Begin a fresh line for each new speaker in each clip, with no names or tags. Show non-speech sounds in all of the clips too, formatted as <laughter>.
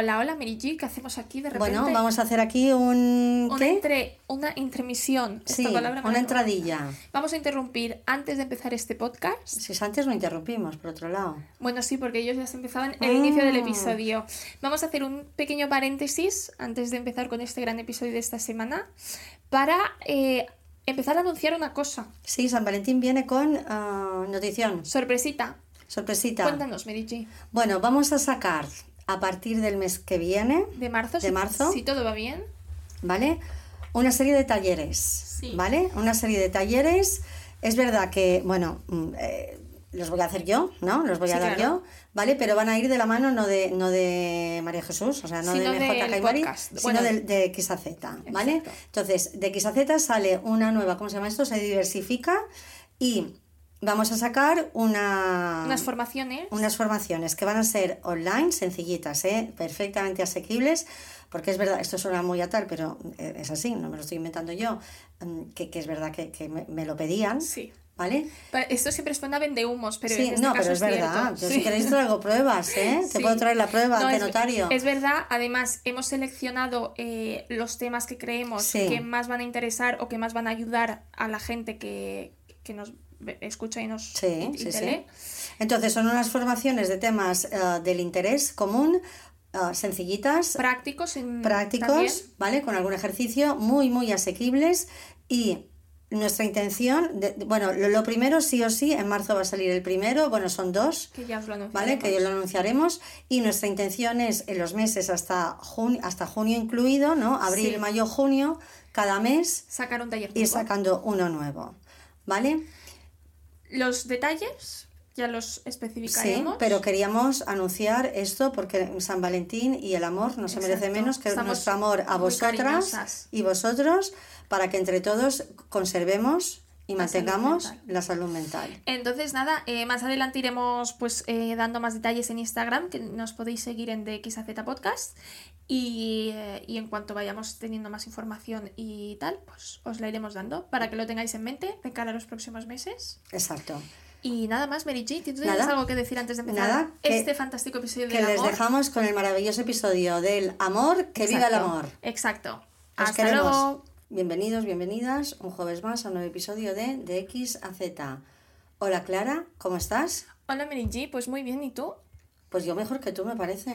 Hola,
hola, Mary G, ¿qué hacemos aquí de repente?
Bueno, vamos a hacer aquí un...
una,
¿Qué?
entre, una intermisión. Esta
Sí,
palabra
una
la-
entradilla.
Vamos a interrumpir antes de empezar este podcast.
Si es antes no interrumpimos, por otro lado.
Bueno, sí, porque ellos ya se empezaban el inicio del
Ah.
episodio. Vamos a hacer un pequeño paréntesis antes de empezar con este gran episodio de esta semana para eh, empezar a anunciar una cosa.
Sí, San Valentín viene con ah, notición,
Sorpresita.
sorpresita.
Cuéntanos, G.
Bueno, vamos a sacar a partir del mes que viene,
De marzo.
¿De
si-
marzo?
Si todo va bien.
¿vale? Una serie de talleres,
Sí.
¿vale? Una serie de talleres. Es verdad que, bueno, mm, eh, los voy a hacer yo, ¿no? Los voy a dar
claro.
yo, ¿vale? Pero van a ir de la mano no de, no de María Jesús, o sea, no
Sino
de MJ Caimari, sino
Bueno,
de, X a Z, ¿vale?
exacto.
Entonces, de X a Z sale una nueva, ¿cómo se llama esto? Se diversifica y vamos a sacar una...
Unas formaciones.
Unas formaciones que van a ser online, sencillitas, ¿eh? perfectamente asequibles, porque es verdad, esto suena muy a tal, pero eh, es así, no me lo estoy inventando yo, mm, que, que es verdad que, que me, me lo pedían,
Sí.
¿vale?
Esto siempre suena vende humos, pero
sí,
en este
no,
caso
pero es verdad.
cierto.
Yo
Sí.
si queréis traigo pruebas, ¿eh? Te
Sí.
puedo traer la prueba
No,
ante
es,
notario.
es verdad, además hemos seleccionado eh, los temas que creemos que más van a interesar o que más van a ayudar a la gente que, que nos escucha y nos
Sí,
y-
sí,
te
sí.
lee.
Entonces son unas formaciones de temas eh, del interés común, eh, sencillitas,
Prácticos en
prácticos,
también.
¿vale? Con algún ejercicio muy, muy asequibles y nuestra intención, de- de- bueno, lo, lo primero sí o sí, en marzo va a salir el primero, bueno, son dos,
que ya os lo
¿vale? Que ya lo anunciaremos y nuestra intención es en los meses hasta junio, hasta junio incluido, ¿no? Abril,
Sí.
mayo, junio, cada mes
sacar un taller
ir
nuevo.
sacando uno nuevo, ¿vale?
Los detalles ya los
Sí,
especificaremos.
pero queríamos anunciar esto porque San Valentín y el amor no se merece menos que
Estamos
nuestro amor a vosotras
cariñosas.
y vosotros para que entre todos conservemos y
salud
mantengamos la salud mental.
Entonces, nada, eh, más adelante iremos pues eh, dando más detalles en Instagram, que nos podéis seguir en DXAZ Podcast. Y, eh, y en cuanto vayamos teniendo más información y tal, pues os la iremos dando para que lo tengáis en mente de cara a los próximos meses.
Exacto.
Y nada más, Mary G, ¿tú tienes algo que decir antes de empezar
Nada, que-
este fantástico episodio
Que
del
les
amor?
dejamos con el maravilloso episodio del amor, que viva el
Exacto,
amor.
Exacto.
Os
Hasta
queremos.
luego.
Bienvenidos, bienvenidas un jueves más a un nuevo episodio de De X a Z. Hola Clara, ¿cómo estás?
Hola, Mary G, pues muy bien, ¿y tú?
Pues yo mejor que tú me parece.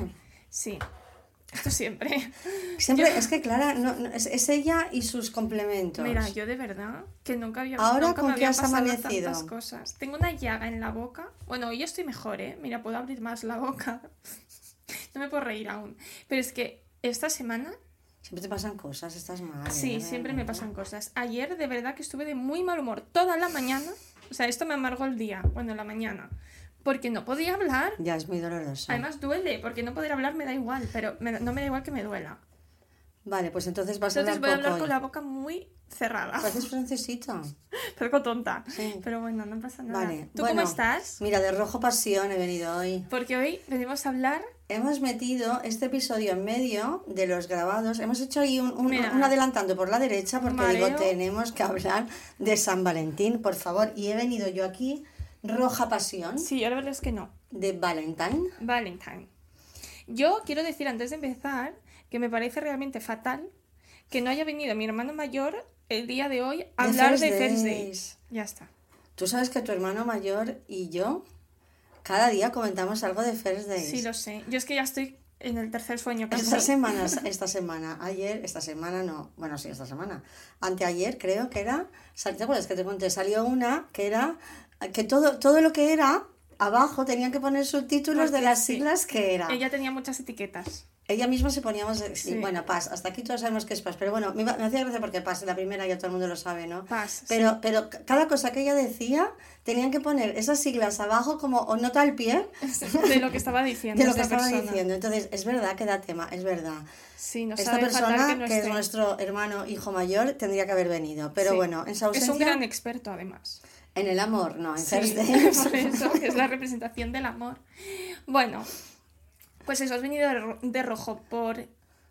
Sí, <laughs> esto siempre.
Siempre es que Clara no, no- es, es ella y sus complementos.
Mira, yo de verdad que nunca había
Ahora,
nunca
¿con
me
qué has amanecido?
tantas cosas. Tengo una llaga en la boca. Bueno, yo estoy mejor, ¿eh? Mira, puedo abrir más la boca. <laughs> No me puedo reír aún. Pero es que esta semana,
Siempre te pasan cosas, estás mal.
sí,
¿eh?
siempre me pasan cosas. Ayer de verdad que estuve de muy mal humor toda la mañana. O sea, esto me amargó el día. Bueno, la mañana. Porque no podía hablar.
Ya es muy doloroso.
Además duele, porque no poder hablar me da igual, pero me- no me da igual que me duela.
Vale, pues entonces vas
Entonces
a
voy a
hablar
hablar con la boca muy cerrada.
Pareces francesito.
Algo <laughs> tonta.
Sí.
Pero bueno, no pasa nada.
Vale.
¿Tú
bueno,
cómo estás?
Mira, de rojo pasión he venido hoy.
Porque hoy venimos a hablar.
Hemos metido este episodio en medio de los grabados. Hemos hecho ahí un, un-
Mira.
un adelantando por la derecha porque
Mareo.
digo, tenemos que hablar de San Valentín, por favor. Y he venido yo aquí, roja pasión,
Sí, yo la verdad es que no.
de Valentine.
Valentine. Yo quiero decir antes de empezar que me parece realmente fatal que no haya venido mi hermano mayor el día de hoy a
De
hablar
First
de First
Days.
Days. Ya está.
Tú sabes que tu hermano mayor y yo cada día comentamos algo de First Days.
Sí, lo sé. Yo es que ya estoy en el tercer sueño casi.
Esta <laughs> semana, esta semana, ayer, esta semana no, bueno, sí, esta semana, anteayer creo que era, ¿te acuerdas que te conté? Salió una que era, que todo, todo lo que era, abajo tenían que poner subtítulos de las
sí.
siglas que era.
Ella tenía muchas etiquetas.
Ella misma se ponía más... Sí. Bueno, Paz, hasta aquí todos sabemos que es Paz, pero bueno, me, me hacía gracia porque Paz, la primera ya todo el mundo lo sabe, ¿no?
Paz,
Pero,
sí.
pero cada cosa que ella decía, tenían que poner esas siglas abajo como o nota al pie
De lo que estaba diciendo <laughs>
de lo que
esta
estaba
persona.
diciendo. Entonces, es verdad que da tema, es verdad.
Sí, nos
Esta persona,
que,
es nuestro hermano hijo mayor, tendría que haber venido. Pero
Sí.
bueno, en su
Es
ausencia...
un gran experto, además.
En el amor, no, en
Sí, <laughs> por eso, que es la representación del amor. Bueno, pues eso, has venido de, ro- de rojo por...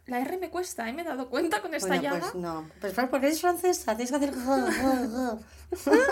La R me cuesta, ¿eh? Me he dado cuenta con esta
Bueno,
llaga.
pues no. Pues porque eres francesa, tienes que hacer... <laughs>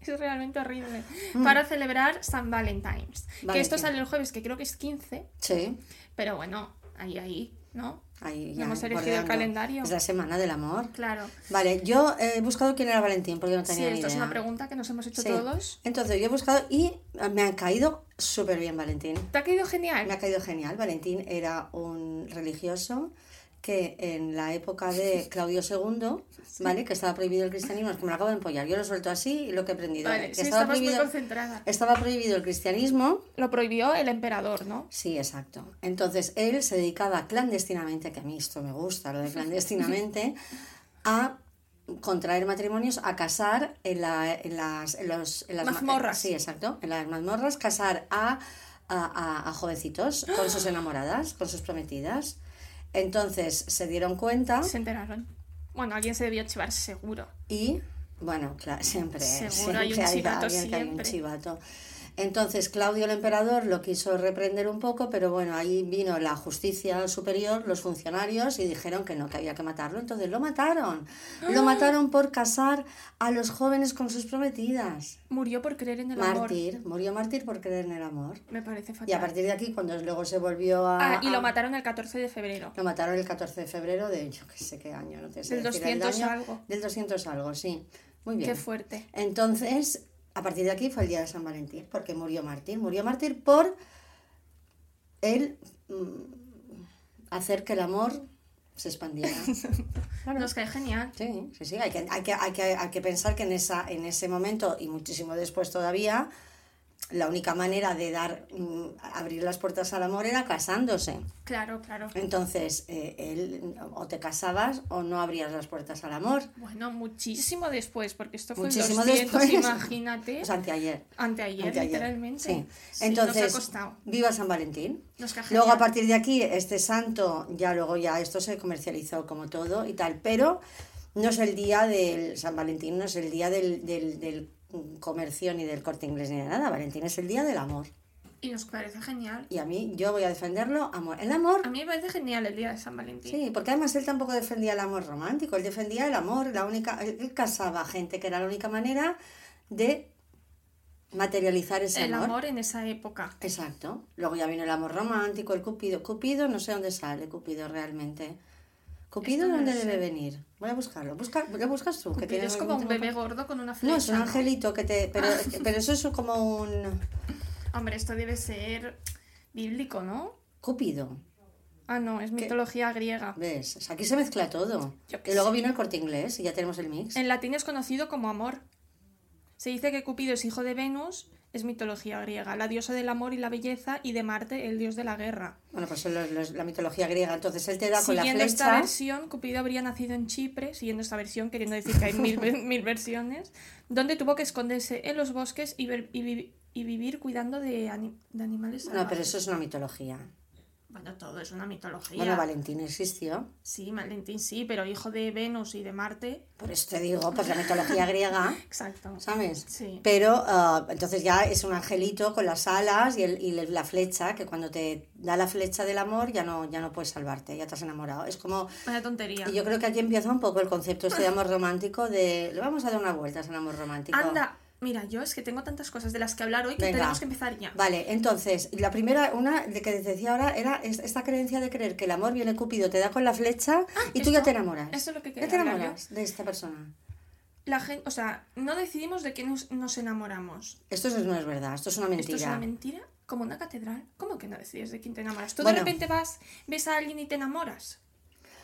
Es realmente horrible. Para celebrar San Valentine's. Que esto sale el jueves, que creo que es 15.
Sí.
Pero bueno, ahí, ahí, ¿no?
Ahí, ya,
hemos elegido el calendario.
Es la semana del amor.
Claro.
Vale, yo he buscado quién era Valentín porque no
Sí,
tenía ni
esto es
idea.
una pregunta que nos hemos hecho
Sí.
todos.
Entonces yo he buscado y me han caído súper bien Valentín.
¿Te ha caído genial?
Me ha caído genial. Valentín era un religioso que en la época de Claudio II, ¿vale? Que estaba prohibido el cristianismo, es que me lo acabo de empollar. Yo lo suelto así y lo que he aprendido.
Vale,
que
sí,
estaba,
estabas muy
prohibido,
concentrada.
estaba prohibido el cristianismo.
Lo prohibió el emperador, ¿no?
Sí, exacto. Entonces él se dedicaba clandestinamente, que a mí esto me gusta, lo de <laughs> clandestinamente, a contraer matrimonios, a casar en, la, en las, en los, en las ma-
Mazmorras.
Sí, exacto. En las mazmorras, casar a, a, a- a jovencitos con sus enamoradas, con sus prometidas. Entonces se dieron cuenta
Se enteraron. Bueno, alguien se debió chivar seguro.
y, bueno, claro, siempre,
Seguro hay un
siempre
chivato,
alguien que hay un
siempre.
chivato. Entonces Claudio el emperador lo quiso reprender un poco, pero bueno, ahí vino la justicia superior, los funcionarios, y dijeron que no, que había que matarlo. Entonces lo mataron.
¡Ah!
Lo mataron por casar a los jóvenes con sus prometidas.
Murió por creer en el amor.
Mártir, murió mártir por creer en el amor.
Me parece fatal.
Y a partir de aquí, cuando luego se volvió a...
Ah, y
a-
lo mataron el 14 de febrero.
lo mataron el 14 de febrero de, yo qué sé qué año, no te sé
Del
decir el
200
año.
algo.
Del 200 algo, sí. Muy bien.
Qué fuerte.
Entonces, a partir de aquí fue el día de San Valentín, porque murió mártir. Murió mártir por él mm, hacer que el amor se expandiera. <laughs> Claro.
Nos cae genial.
Sí, sí, sí. Hay que, hay que, hay que, hay que pensar que en, esa, en ese momento y muchísimo después todavía, la única manera de dar mm, abrir las puertas al amor era casándose.
Claro, claro.
Entonces, eh, él o te casabas o no abrías las puertas al amor.
Bueno, muchísimo después, porque esto fue
Muchísimo
en 200,
después.
imagínate.
Anteayer.
anteayer,
Anteayer,
literalmente.
Sí.
Sí,
Entonces,
nos ha costado.
viva San Valentín.
Nos
Luego, a partir de aquí, este santo, ya luego ya esto se comercializó como todo y tal, pero no es el día del San Valentín, no es el día del, del, del comercio ni del corte inglés ni de nada. Valentín es el día del amor.
Y nos parece genial.
Y a mí, yo voy a defenderlo, amor. El amor,
A mí me parece genial el día de San Valentín.
sí, porque además él tampoco defendía el amor romántico, él defendía el amor, la única, él, casaba gente que era la única manera de materializar ese
el amor en esa época.
Exacto. Luego ya vino el amor romántico, el Cupido. Cupido, no sé dónde sale Cupido realmente. ¿Cupido
Esto no
dónde debe
sé.
venir? Voy a buscarlo. Busca, ¿Lo buscas tú? que
Cupido es como un bebé gordo con una flecha.
No, es un angelito que te... Pero, pero eso es como un...
Hombre, esto debe ser bíblico, ¿no?
Cupido.
Ah, no, es mitología griega.
¿Ves? O sea, aquí se mezcla todo.
Yo
Y luego vino el corte inglés y ya tenemos el mix.
En latín es conocido como amor. Se dice que Cupido es hijo de Venus, es mitología griega, la diosa del amor y la belleza, y de Marte, el dios de la guerra.
Bueno, pues son los- los- la mitología griega. Entonces él te da con la
Siguiendo esta
flecha...
versión, Cupido habría nacido en Chipre, siguiendo esta versión, queriendo decir que hay mil, <laughs> mil versiones, donde tuvo que esconderse en los bosques y, ver- y vi- y vivir cuidando de, ani- de animales
No, pero eso es una mitología.
Bueno, todo es una mitología.
Bueno, Valentín existió.
Sí, Valentín sí, pero hijo de Venus y de Marte.
Por eso te digo, pues la mitología griega... <laughs>
Exacto.
¿sabes?
Sí.
Pero ah, entonces ya es un angelito con las alas y, el- y la flecha, que cuando te da la flecha del amor ya no, ya no puedes salvarte, ya te has enamorado. Es como...
Vaya tontería.
Y yo creo que aquí empieza un poco el concepto este de amor romántico, de... Le vamos a dar una vuelta a ese amor romántico.
Anda, mira, yo es que tengo tantas cosas de las que hablar hoy que
Venga.
tenemos que empezar ya.
Vale, entonces, la primera, una de que decía ahora, era es- esta creencia de creer que el amor viene Cupido, te da con la flecha y tú ya te enamoras.
esto es lo que
Ya
quería
te
hablar
enamoras de esta persona.
La gente, o sea, no decidimos de qué nos, nos enamoramos.
Esto es- no es verdad, esto es una mentira.
Esto es una mentira, como una catedral. ¿Cómo que no decides de quién te enamoras? Tú
Bueno.
de repente vas, ves a alguien y te enamoras.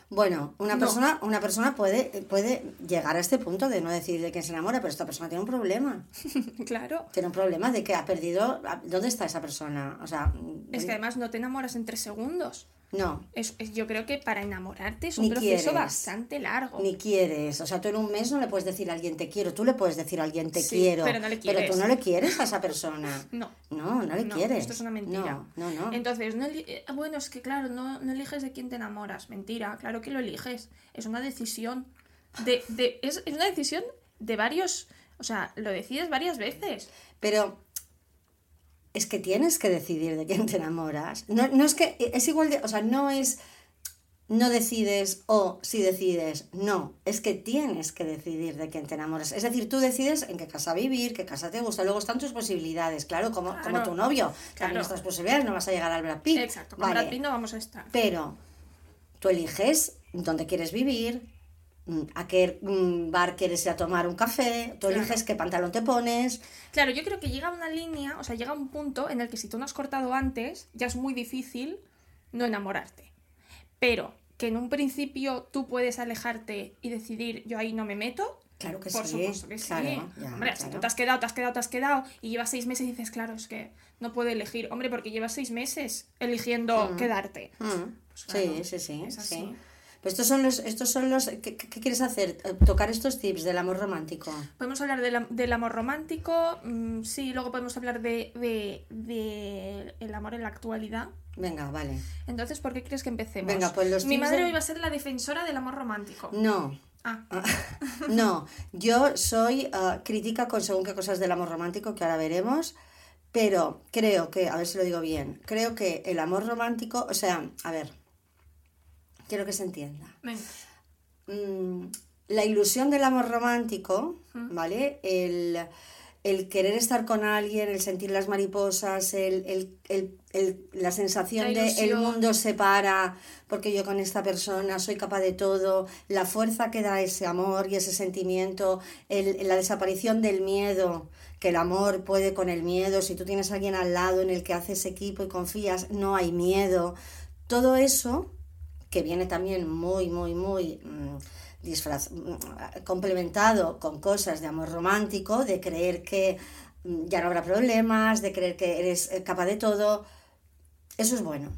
Bueno, una
No.
persona, una persona puede, puede llegar a este punto de no decidir de quién se enamora, pero esta persona tiene un problema. <laughs>
claro.
Tiene un problema de que ha perdido. ¿Dónde está esa persona? O sea,
Es que además no te enamoras en tres segundos.
No.
Es, es- yo creo que para enamorarte es un
Ni
proceso
quieres.
bastante largo.
Ni quieres. O sea, tú en un mes no le puedes decir a alguien te quiero. Tú le puedes decir a alguien te
Sí,
quiero.
pero no le
tú
quieres.
no le quieres a esa persona. <laughs>
No.
No, no le
No,
quieres.
esto es una mentira.
No, no, no.
Entonces, no eh, bueno, es que claro, no, no eliges de quién te enamoras. Mentira, claro que lo eliges. Es una decisión. De, de, es, es una decisión de varios. O sea, lo decides varias veces.
Pero es que tienes que decidir de quién te enamoras. No, no es que es igual de, o sea, no es no decides o si decides, no, es que tienes que decidir de quién te enamoras. Es decir, tú decides en qué casa vivir, qué casa te gusta, luego están tus posibilidades, claro, como, como tu novio.
claro.
También estas posibilidades, no vas a llegar al Brad Pitt.
Exacto, con
Vale.
Brad Pitt no vamos a estar.
Pero tú eliges dónde quieres vivir, a qué mm, bar quieres ir a tomar un café, tú
Claro.
eliges qué pantalón te pones.
Claro, yo creo que llega una línea, o sea, llega un punto en el que si tú no has cortado antes, ya es muy difícil no enamorarte. Pero que en un principio tú puedes alejarte y decidir, yo ahí no me meto.
Claro que
Por
sí.
supuesto que sí.
ya,
Hombre, si tú te has quedado, te has quedado, te has quedado y llevas seis meses y dices, claro, es que no puedo elegir. Hombre, porque llevas seis meses eligiendo quedarte.
Mm,
Pues claro,
sí, sí, sí.
es
sí. Pues estos son los, estos son los, ¿qué, quieres hacer? Eh, Tocar estos tips del amor romántico.
Podemos hablar del am- del amor romántico, mm, sí, luego podemos hablar de, de- de el amor en la actualidad.
Venga, vale.
Entonces, ¿por qué crees que empecemos?
Venga, pues los
Mi madre
de-
hoy va a ser la defensora del amor romántico.
No,
Ah, <laughs>
no. Yo soy ah, crítica con según qué cosas del amor romántico, que ahora veremos. Pero creo que, a ver si lo digo bien, creo que el amor romántico, o sea, a ver, quiero que se entienda. mm, la ilusión del amor romántico, ¿vale? El, el querer estar con alguien, el sentir las mariposas, el, el- la sensación
La
de el mundo se para porque yo con esta persona soy capaz de todo, la fuerza que da ese amor y ese sentimiento, la desaparición del miedo, que el amor puede con el miedo, si tú tienes a alguien al lado en el que haces equipo y confías, no hay miedo, todo eso que viene también muy, muy, muy mm, disfraz- mm, complementado con cosas de amor romántico, de creer que mm, ya no habrá problemas, de creer que eres eh, capaz de todo. Eso es bueno.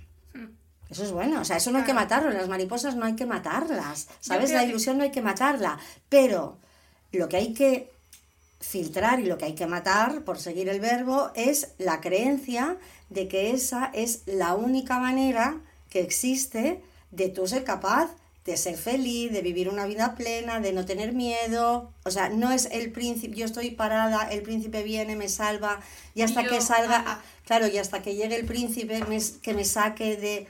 Eso es bueno, o sea, eso no hay que
Hmm.
Matarlo, las mariposas no hay que matarlas, ¿sabes? La ilusión no hay que matarla, pero lo que hay que filtrar y lo que hay que matar, por seguir el verbo, es la creencia de que esa es la única manera que existe de tú ser capaz de ser feliz, de vivir una vida plena, de no tener miedo. O sea, no es el príncipe, yo estoy parada, el príncipe viene, me salva, y hasta
yo,
que salga, claro, y hasta que llegue el príncipe me- que me saque de,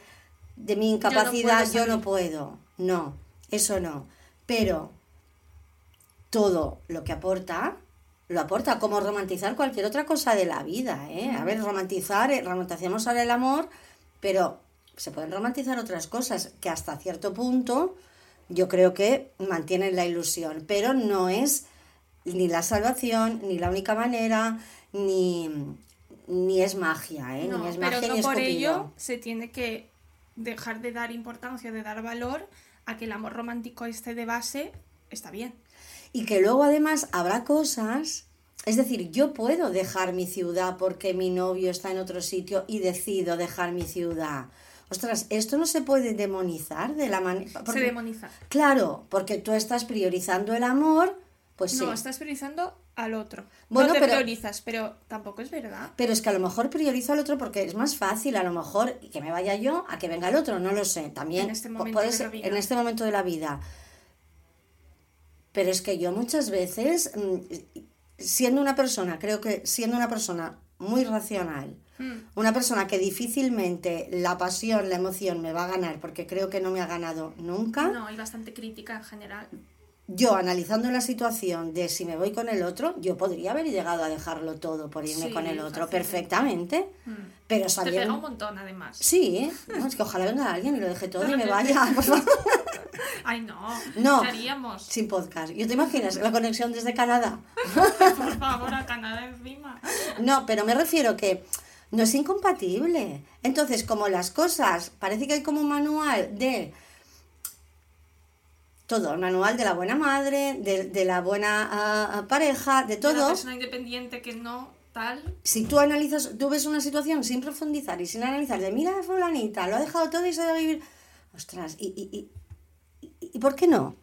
de mi incapacidad,
puedo
yo no puedo. No, eso no. Pero todo lo que aporta, lo aporta, como romantizar cualquier otra cosa de la vida, ¿eh? A ver, romantizar, eh, romantizamos ahora el amor, pero se pueden romantizar otras cosas que hasta cierto punto yo creo que mantienen la ilusión, pero no es ni la salvación, ni la única manera, ni, ni es magia, ¿eh?
No,
ni es
pero no
ni es
por ello se tiene que dejar de dar importancia, de dar valor a que el amor romántico este de base está bien.
Y que luego además habrá cosas, es decir, yo puedo dejar mi ciudad porque mi novio está en otro sitio y decido dejar mi ciudad. Ostras, esto no se puede demonizar de la manera...
Se demoniza.
Claro, porque tú estás priorizando el amor, pues sí.
No, estás priorizando al otro.
Bueno,
no te
pero-
priorizas, pero tampoco es verdad.
Pero es que a lo mejor priorizo al otro porque es más fácil, a lo mejor, que me vaya yo a que venga el otro, no lo sé. También
En este momento
puede
de la
ser-
vida.
en este momento de la vida. Pero es que yo muchas veces, mm, siendo una persona, creo que siendo una persona muy racional. Una persona que difícilmente la pasión, la emoción me va a ganar, porque creo que no me ha ganado nunca,
No, hay bastante crítica en general.
yo analizando la situación de si me voy con el otro, yo podría haber llegado a dejarlo todo por irme
Sí,
con el otro perfectamente, pero
Te pega
sabiendo...
un montón, además.
Sí, ¿eh? No, es que ojalá venga alguien y lo deje todo y me vaya por favor, <laughs>
Ay, no.
No.
¿Qué haríamos?
sin podcast. ¿Yo te imaginas la conexión desde Canadá? <laughs>
Por favor, a Canadá encima.
No, pero me refiero que no es incompatible. Entonces, como las cosas, parece que hay como un manual de todo, el manual de la buena madre, de, de la buena ah, ah, pareja, de
De la
todo.
persona independiente que no, tal.
Si tú analizas, tú ves una situación sin profundizar y sin analizar, de mira, fulanita, lo ha dejado todo y se va a vivir. Ostras, ¿y, y, y, y por qué no?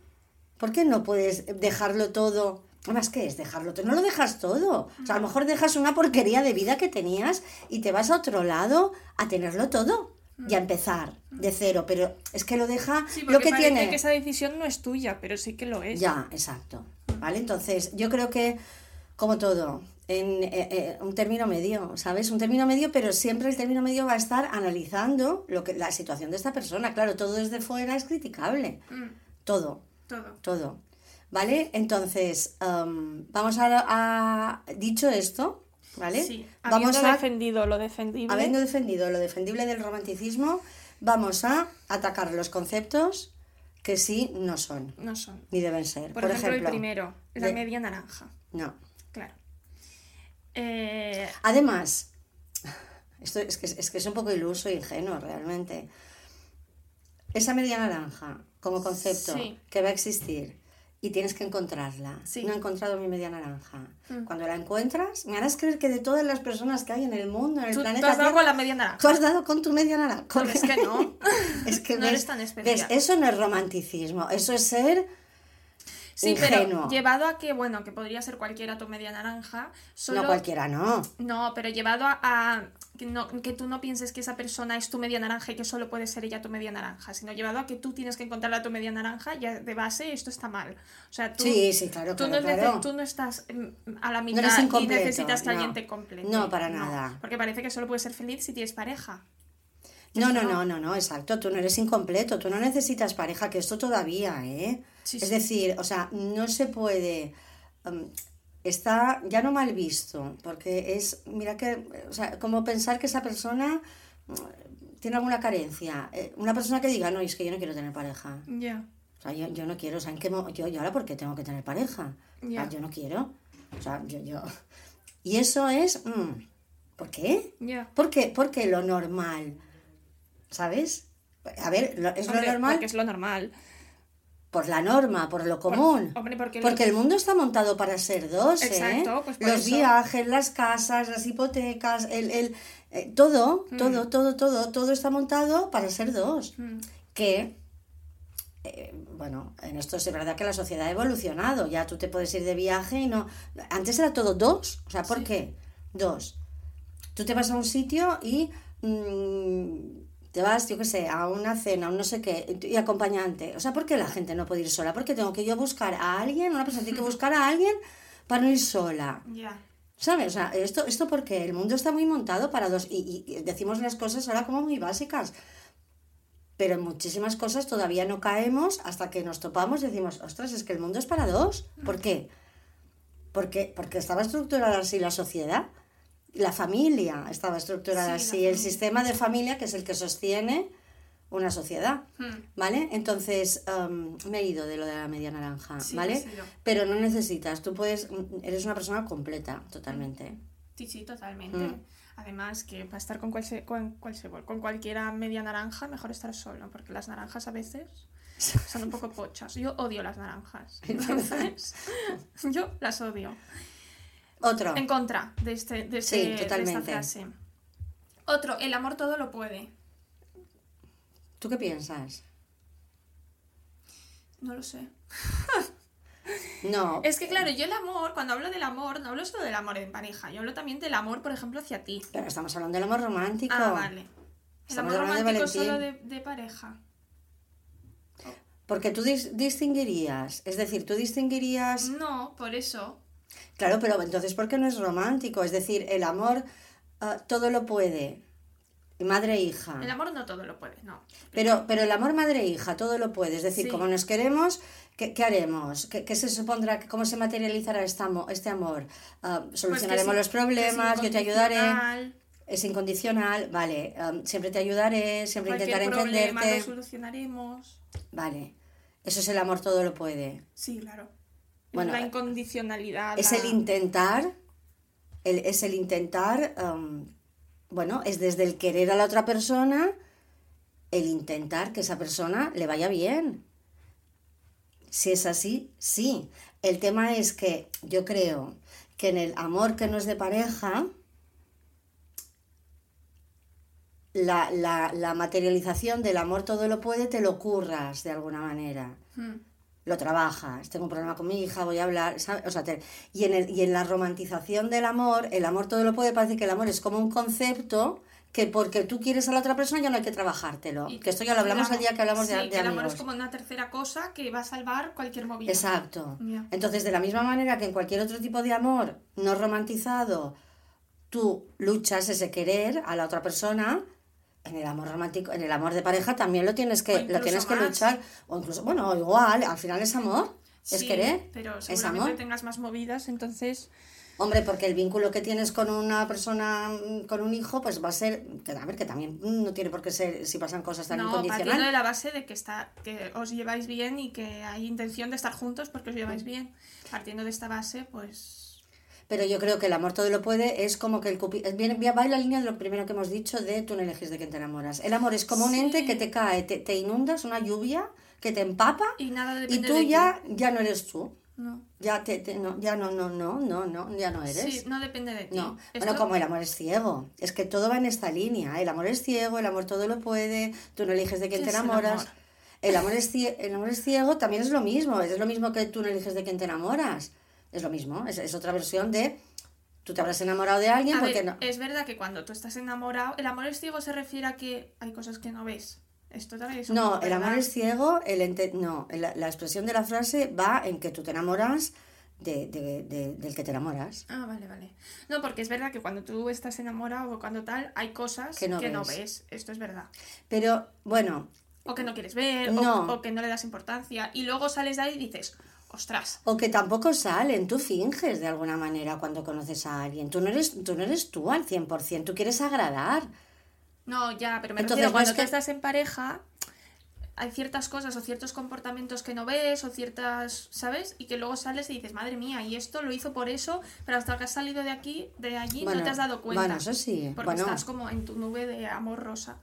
¿Por qué no puedes dejarlo todo? Además, ¿qué es dejarlo todo? No lo dejas todo. O sea, a lo mejor dejas una porquería de vida que tenías y te vas a otro lado a tenerlo todo y a empezar de cero. Pero es que lo deja
Sí,
lo que tiene.
que esa decisión no es tuya, pero sí que lo es.
Ya, exacto. ¿Vale? Entonces, yo creo que, como todo, en eh, eh, un término medio, ¿sabes? Un término medio, pero siempre el término medio va a estar analizando lo que, la situación de esta persona. Claro, todo desde fuera es criticable.
Mm,
Todo,
todo.
todo. ¿Vale? Entonces, am, vamos a, a- Dicho esto, ¿vale?
Sí,
Vamos
habiendo
a
defendido lo defendible.
Habiendo defendido lo defendible del romanticismo, vamos a atacar los conceptos que sí no son,
No son.
ni deben ser.
Por,
Por,
ejemplo, el primero, la
de-
media naranja.
No.
Claro. Eh,
Además, esto es que, es que es un poco iluso e ingenuo realmente. Esa media naranja como concepto
Sí.
que va a existir y tienes que encontrarla.
Sí.
No he encontrado mi media naranja.
Mm.
Cuando la encuentras, me harás creer que de todas las personas que hay en el mundo, en el
tú, tú
planeta
has dado
Tierra,
con la media naranja.
tú has dado con tu media naranja.
Es que no. <laughs>
Es que
No
ves,
eres tan especial.
ves, eso no es romanticismo, eso es ser
Sí,
ingenuo.
pero llevado a que, bueno, que podría ser cualquiera tu media naranja, solo...
No cualquiera, no.
No, pero llevado a, a que, no, que tú no pienses que esa persona es tu media naranja y que solo puede ser ella tu media naranja, sino llevado a que tú tienes que encontrar a tu media naranja, ya de base esto está mal. O sea, tú,
Sí, sí, claro,
tú,
claro,
no, nece-
claro.
tú no estás mm, a la mitad y necesitas que alguien te complete.
No, para nada.
Porque parece que solo puedes ser feliz si tienes pareja.
No, no, no, no, no, exacto. Tú no eres incompleto, tú no necesitas pareja, que esto todavía, ¿eh?
Sí,
es
sí.
decir, o sea, no se puede. um, está ya no mal visto, porque es, mira que, o sea, como pensar que esa persona mm, tiene alguna carencia. Eh, una persona que diga, no, es que yo no quiero tener pareja.
Ya.
O sea, yo, yo no quiero, o sea, ¿en qué mo- yo, yo ahora por qué tengo que tener pareja?
Ya.
yo no quiero. O sea, yo, yo. Y eso es. mm, ¿Por qué?
Ya.
¿Por qué? Porque lo normal. ¿Sabes? A ver, es
Hombre,
lo normal
Porque es lo normal.
por la norma, por lo común.
hombre, porque lo-
porque el mundo está montado para ser dos, ¿eh?
Exacto, pues por
Los
eso.
viajes, las casas, las hipotecas, el, el, eh, todo,
Mm.
todo, todo, todo, todo está montado para ser dos.
Mm,
Que, eh, bueno, en esto es verdad que la sociedad ha evolucionado. Ya tú te puedes ir de viaje y no. Antes era todo dos. O sea, ¿por
Sí.
qué? Dos. Tú te vas a un sitio y mm, te vas, yo qué sé, a una cena, un no sé qué, y acompañante. O sea, ¿por qué la gente no puede ir sola? Porque tengo que yo buscar a alguien, una persona tiene que buscar a alguien para no ir sola.
Ya.
¿Sabes? O sea, esto, esto porque el mundo está muy montado para dos. Y, y decimos las cosas ahora como muy básicas. Pero en muchísimas cosas todavía no caemos hasta que nos topamos y decimos, ostras, es que el mundo es para dos. ¿Por qué? Porque, porque estaba estructurada así la sociedad. La familia estaba estructurada
Sí,
así. El sistema de familia, que es el que sostiene una sociedad.
Mm.
¿Vale? Entonces, em, me he ido de lo de la media naranja,
Sí,
¿vale? Pero no necesitas, tú puedes, eres una persona completa, totalmente.
Sí, sí, totalmente.
Mm.
Además, que para estar con, cualse- con, cualse- con cualquiera media naranja, mejor estar solo, porque las naranjas a veces son un poco pochas. Yo odio las naranjas. <laughs> Entonces, yo las odio.
Otro.
En contra de, este, de, este-
Sí,
de esta
totalmente.
frase. Otro, el amor todo lo puede.
¿Tú qué piensas?
No lo sé. <laughs>
No.
Es que claro, yo el amor, cuando hablo del amor, no hablo solo del amor en pareja, yo hablo también del amor, por ejemplo, hacia ti.
Pero estamos hablando del amor romántico.
Ah, vale. El
Estamos
amor
de
romántico solo de, pareja.
Porque tú dis- distinguirías. Es decir, tú distinguirías.
No, por eso.
Claro, pero entonces, ¿por qué no es romántico? Es decir, el amor ah, todo lo puede. Madre e hija.
El amor no todo lo puede, no.
Pero, pero el amor madre e hija, todo lo puede. Es decir,
Sí.
como nos queremos, ¿qué, qué haremos? ¿Qué, qué se supondrá? ¿Cómo se materializará este amor? Este amor? Ah,
Pues que
solucionaremos los problemas, yo te ayudaré. Es incondicional, vale. am, siempre te ayudaré, siempre
Cualquier
intentaré
problema lo
entenderte.
solucionaremos.
Vale. Eso es el amor, todo lo puede.
Sí, claro.
Bueno,
la incondicionalidad.
Es
la-
el intentar, el- es el intentar, am, bueno, es desde el querer a la otra persona, el intentar que esa persona le vaya bien. Si es así, sí. El tema es que yo creo que en el amor que no es de pareja, la, la, la materialización del amor todo lo puede, te lo curras de alguna manera.
Mm.
Lo trabajas, tengo un problema con mi hija, voy a hablar, ¿sabes? O sea, te- y, en el, y en la romantización del amor, el amor todo lo puede, parece que el amor es como un concepto que porque tú quieres a la otra persona ya no hay que trabajártelo.
Y-
que esto ya lo hablamos el día que hablamos de,
sí,
de
que el amor
amigos.
es como una tercera cosa que va a salvar cualquier movida.
Exacto. Entonces, de la misma manera que en cualquier otro tipo de amor no romantizado, tú luchas ese querer a la otra persona, en el amor romántico, en el amor de pareja también lo tienes que, lo tienes que
más.
luchar. O incluso, bueno, igual, al final es amor, es
Sí,
querer,
Pero
es amor.
tengas más movidas, entonces.
Hombre, porque el vínculo que tienes con una persona, mm, con un hijo, pues va a ser, que a ver, que también mm, no tiene por qué ser si pasan cosas tan
No, partiendo de
incondicionales.
la base de que está, que os lleváis bien y que hay intención de estar juntos porque os lleváis bien. Partiendo de esta base, pues.
Pero yo creo que el amor todo lo puede es como que el cupi... es- viene, va en la línea de lo primero que hemos dicho de tú no eliges de quién te enamoras. El amor es como un ente que te cae, te, te inundas, una lluvia que te empapa
Y nada
y tú
de
ya, ya no eres tú.
No.
Ya, te, te- no, ya no, no, no, no, no, ya no eres.
Sí, no depende de ti.
No,
Esto-
bueno, como el amor es ciego. Es que todo va en esta línea. El amor es ciego, el amor todo lo puede, tú no eliges de quién
¿Qué
te
el
enamoras.
amor?
El amor, es el amor es ciego también es lo mismo. Es lo mismo que tú no eliges de quién te enamoras. Es lo mismo. Es, es otra versión de tú te habrás enamorado de alguien
A
porque
ver,
no.
es verdad que cuando tú estás enamorado, el amor es ciego se refiere a que hay cosas que no ves. Esto también es un
No, el amor es ciego, el ente- no, la, la expresión de la frase va en que tú te enamoras de, de- de- del que te enamoras.
Ah, vale, vale. No, porque es verdad que cuando tú estás enamorado o cuando tal, hay cosas
Que no
ves.
ves.
Esto es verdad.
Pero bueno,
O que no quieres ver,
No.
o, o que no le das importancia. Y luego sales de ahí y dices, ostras,
o que tampoco salen, tú finges de alguna manera cuando conoces a alguien. Tú no eres tú, no eres tú al 100%, tú quieres agradar.
no, ya, pero me
Entonces,
refiero cuando
que-
estás en pareja, hay ciertas cosas o ciertos comportamientos que no ves o ciertas, ¿sabes? Y que luego sales y dices, madre mía, y esto lo hizo por eso, pero hasta que has salido de aquí, de allí,
Bueno,
no te has dado cuenta.
bueno, eso sí,
Porque
bueno.
estás como en tu nube de amor rosa.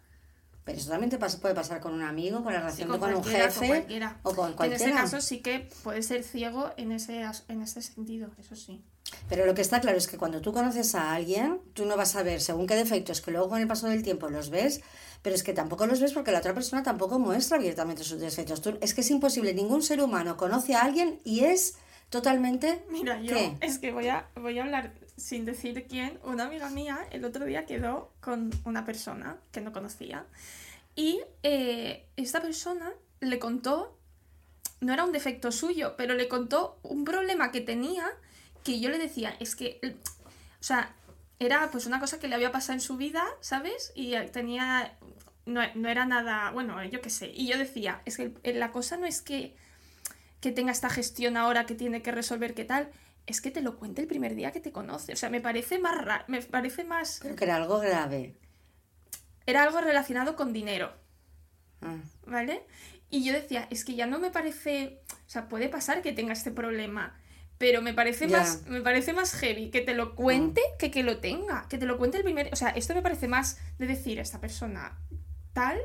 Pero eso también te puede pasar con un amigo, con la
Sí,
relación
con,
con, un jefe
con cualquiera.
o con
En
cualquiera.
ese caso sí que puede ser ciego en ese, en ese sentido, eso sí.
Pero lo que está claro es que cuando tú conoces a alguien, tú no vas a ver según qué defectos, que luego con el paso del tiempo los ves, pero es que tampoco los ves porque la otra persona tampoco muestra abiertamente sus defectos. Tú- es que es imposible, ningún ser humano conoce a alguien y es totalmente...
Mira, yo
¿Qué?
es que voy a, voy a hablar sin decir quién. Una amiga mía el otro día quedó con una persona que no conocía y eh, esta persona le contó, no era un defecto suyo, pero le contó un problema que tenía que yo le decía, es que, o sea, era pues una cosa que le había pasado en su vida, ¿sabes? Y tenía, no, no era nada, bueno, yo qué sé. Y yo decía, es que la cosa no es que que tenga esta gestión ahora que tiene que resolver qué tal, es que te lo cuente el primer día que te conoce. O sea, me parece más raro, me parece más...
Pero que era algo grave.
Era algo relacionado con dinero,
Ah,
¿vale? Y yo decía, es que ya no me parece... O sea, puede pasar que tenga este problema, pero me parece, más, me parece más heavy que te lo cuente que que lo tenga. Que te lo cuente el primer... O sea, esto me parece más de decir a esta persona tal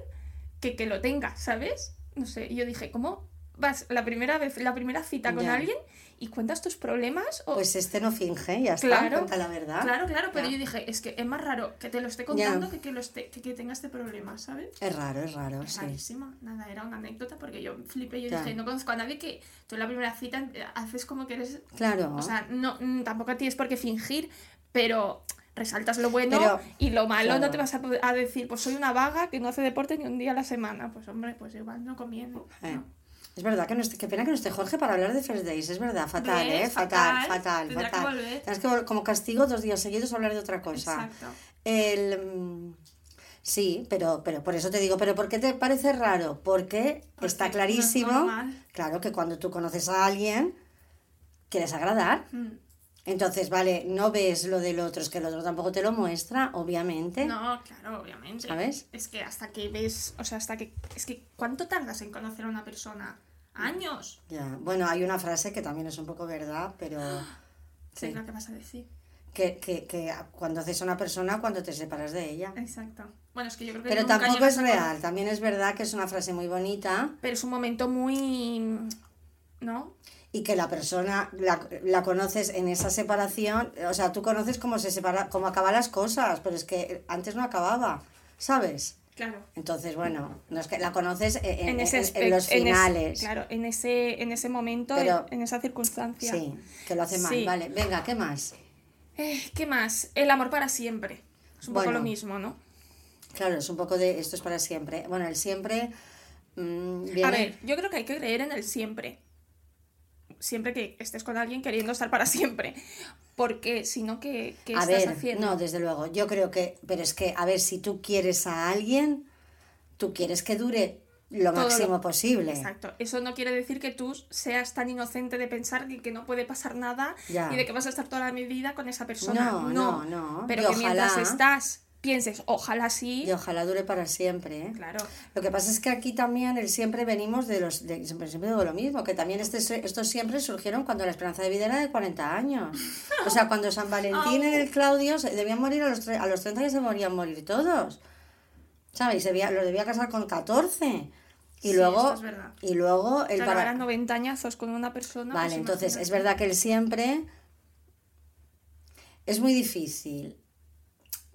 que que lo tenga, ¿sabes? No sé, y yo dije, ¿cómo vas la primera vez, la primera cita con
Ya.
alguien y cuentas tus problemas? O,
Pues este no finge, ya está,
Claro,
cuenta la verdad.
Claro, claro, pero
Ya.
yo dije, es que es más raro que te lo esté contando que que, lo esté, que, que tenga este problema, ¿sabes?
Es raro, es raro,
Es
sí.
rarísimo. Nada, era una anécdota porque yo flipé. Yo dije, no conozco a nadie que tú en la primera cita haces como que eres.
Claro.
O sea, no, mm, tampoco tienes por qué fingir, pero resaltas lo bueno
Pero,
y lo malo
claro.
no te vas a decir, pues soy una vaga que no hace deporte ni un día a la semana. Pues hombre, pues igual no conviene.
Eh,
¿no?
Es verdad que no esté, qué pena que no esté Jorge para hablar de First Days, es verdad, fatal. ¿eh? Fatal,
Fatal.
fatal,
que
fatal. Tienes que vol- como castigo dos días seguidos hablar de otra cosa.
Exacto.
El, mm, sí, pero, pero por eso te digo, ¿pero por qué te parece raro? Porque,
Porque
está
no es
clarísimo, claro, que cuando tú conoces a alguien, quieres agradar.
Mm.
Entonces, vale, no ves lo del otro, es que el otro tampoco te lo muestra, obviamente.
No, claro, obviamente.
¿Sabes?
Es que hasta que ves, o sea, hasta que... Es que, ¿cuánto tardas en conocer a una persona? Años.
Ya, bueno, hay una frase que también es un poco verdad, pero <gasps> Sí.
lo que vas a decir.
que, que, que cuando haces a una persona, cuando te separas de ella.
Exacto. Bueno, es que yo creo que
Pero
nunca
tampoco es real, también es verdad que es una frase muy bonita
Pero es un momento muy... ¿No?
y que la persona la, la conoces en esa separación, o sea, tú conoces cómo se separa, cómo acaban las cosas, pero es que antes no acababa, ¿sabes?
Claro.
Entonces, bueno, no es que la conoces en,
En,
en-
ese
en-
aspecto,
en los
en ese-
finales.
claro, en ese, en ese momento,
Pero-
en, esa circunstancia.
Sí, que lo hace mal.
Sí.
Vale, venga, ¿qué más?
Eh, ¿Qué más? El amor para siempre. Es un poco lo mismo, ¿no?
Claro, es un poco de esto es para siempre. Bueno, el siempre mm, viene...
A ver, yo creo que hay que creer en el siempre. Siempre que estés con alguien queriendo estar para <laughs> siempre. Porque si no, ¿qué, qué
a
estás
ver,
haciendo?
no, desde luego. Yo creo que, pero es que, a ver, si tú quieres a alguien, tú quieres que dure lo
Todo lo-
máximo posible.
Exacto. Eso no quiere decir que tú seas tan inocente de pensar que, que no puede pasar nada
Ya.
y de que vas a estar toda mi vida con esa persona.
No, no, no.
Pero
Y
que mientras
ojalá-
estás, pienses, ojalá sí.
Y ojalá dure para siempre. ¿eh?
Claro.
Lo que pasa es que aquí también el siempre venimos de los. De, siempre, siempre digo lo mismo, que también este, estos siempre surgieron cuando la esperanza de vida era de 40 años. O sea, cuando San Valentín <laughs> en el Claudio se debían morir a los, a los 30 ya se morían morir todos. ¿Sabes? Se debía, los debía casar con 14. Y
Sí,
luego.
es.
Y luego el
Claro,
para-
ahora 90 añazos con una persona.
Vale,
pues
entonces es verdad que el siempre es muy difícil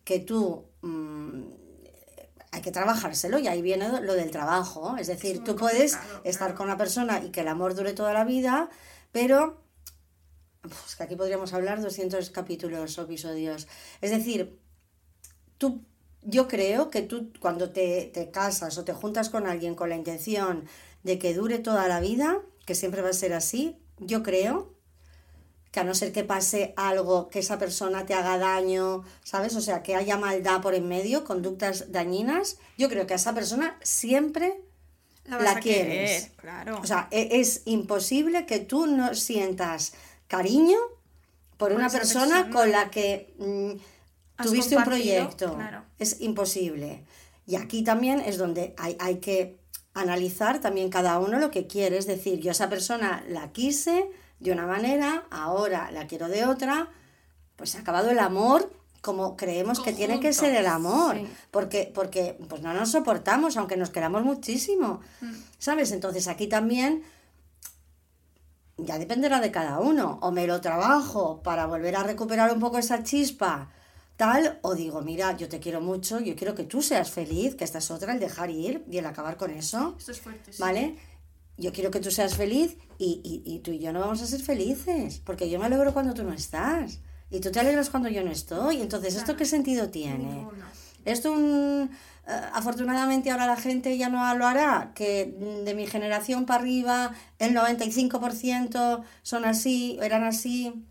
que tú mm, hay que trabajárselo y ahí viene lo del trabajo. Es decir, tú puedes estar
claro.
con una persona y que el amor dure toda la vida, pero uf, es que aquí podríamos hablar 200 capítulos o episodios. Es decir, tú, yo creo que tú cuando te, te casas o te juntas con alguien con la intención de que dure toda la vida, que siempre va a ser así, yo creo que a no ser que pase algo, que esa persona te haga daño, ¿sabes? O sea, que haya maldad por en medio, conductas dañinas, yo creo que a esa persona siempre
la,
quieres.
querer, claro.
o sea, e- es imposible que tú no sientas cariño por,
Por
una persona,
persona.
con la que mm, tuviste un proyecto.
claro.
Es imposible. Y aquí también es donde hay, hay que analizar también cada uno lo que quiere. Es decir, yo a esa persona la quise de una manera, ahora la quiero de otra, pues se ha acabado el amor como creemos que tiene que ser el amor.
sí.
Porque, porque pues no nos soportamos, aunque nos queramos muchísimo.
Mm.
¿Sabes? Entonces aquí también ya dependerá de cada uno. O me lo trabajo para volver a recuperar un poco esa chispa, tal, o digo, mira, yo te quiero mucho, yo quiero que tú seas feliz, que esta es otra, el dejar ir y el acabar con eso,
Esto es fuerte. sí.
¿vale? Yo quiero que tú seas feliz y, y, y tú y yo no vamos a ser felices, porque yo me alegro cuando tú no estás. Y tú te alegras cuando yo no estoy. Entonces, ¿esto qué sentido tiene? Esto un, eh, afortunadamente ahora la gente ya no lo hará, que de mi generación para arriba el 95% son así, eran así,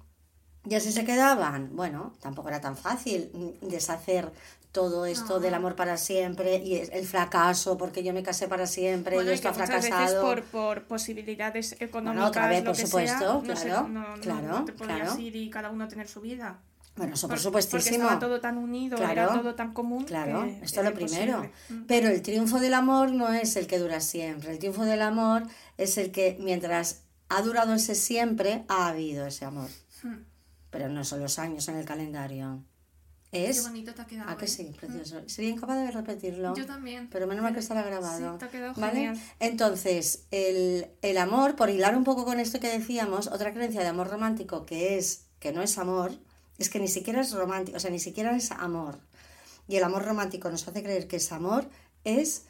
y así se quedaban. Bueno, tampoco era tan fácil deshacer todo esto del amor para siempre y el fracaso porque yo me casé para siempre
Bueno,
y esto ha
muchas veces
fracasado.
por, por posibilidades económicas,
otra vez,
lo
por
que
supuesto,
sea,
claro,
no, no-
claro,
no te
claro.
ir y cada uno tener su vida.
Bueno, eso por,
Por-
supuestísimo.
Porque estaba todo tan unido, era
Claro,
todo tan común.
Claro,
que
esto es
era
lo primero.
Mm.
Pero el triunfo del amor no es el que dura siempre. El triunfo del amor es el que mientras ha durado ese siempre, ha habido ese amor.
Mm.
Pero no son los años en el calendario.
Qué
Es...
bonito te ha quedado.
¿A que
¿eh?
sí? Precioso. Sería incapaz de repetirlo.
Yo también.
Pero menos mal que estará grabado.
Sí, te ha quedado
¿Vale?
genial.
Entonces, el, el amor, por hilar un poco con esto que decíamos, otra creencia de amor romántico que es, que no es amor, es que ni siquiera es romántico, o sea, ni siquiera es amor. Y el amor romántico nos hace creer que es amor, es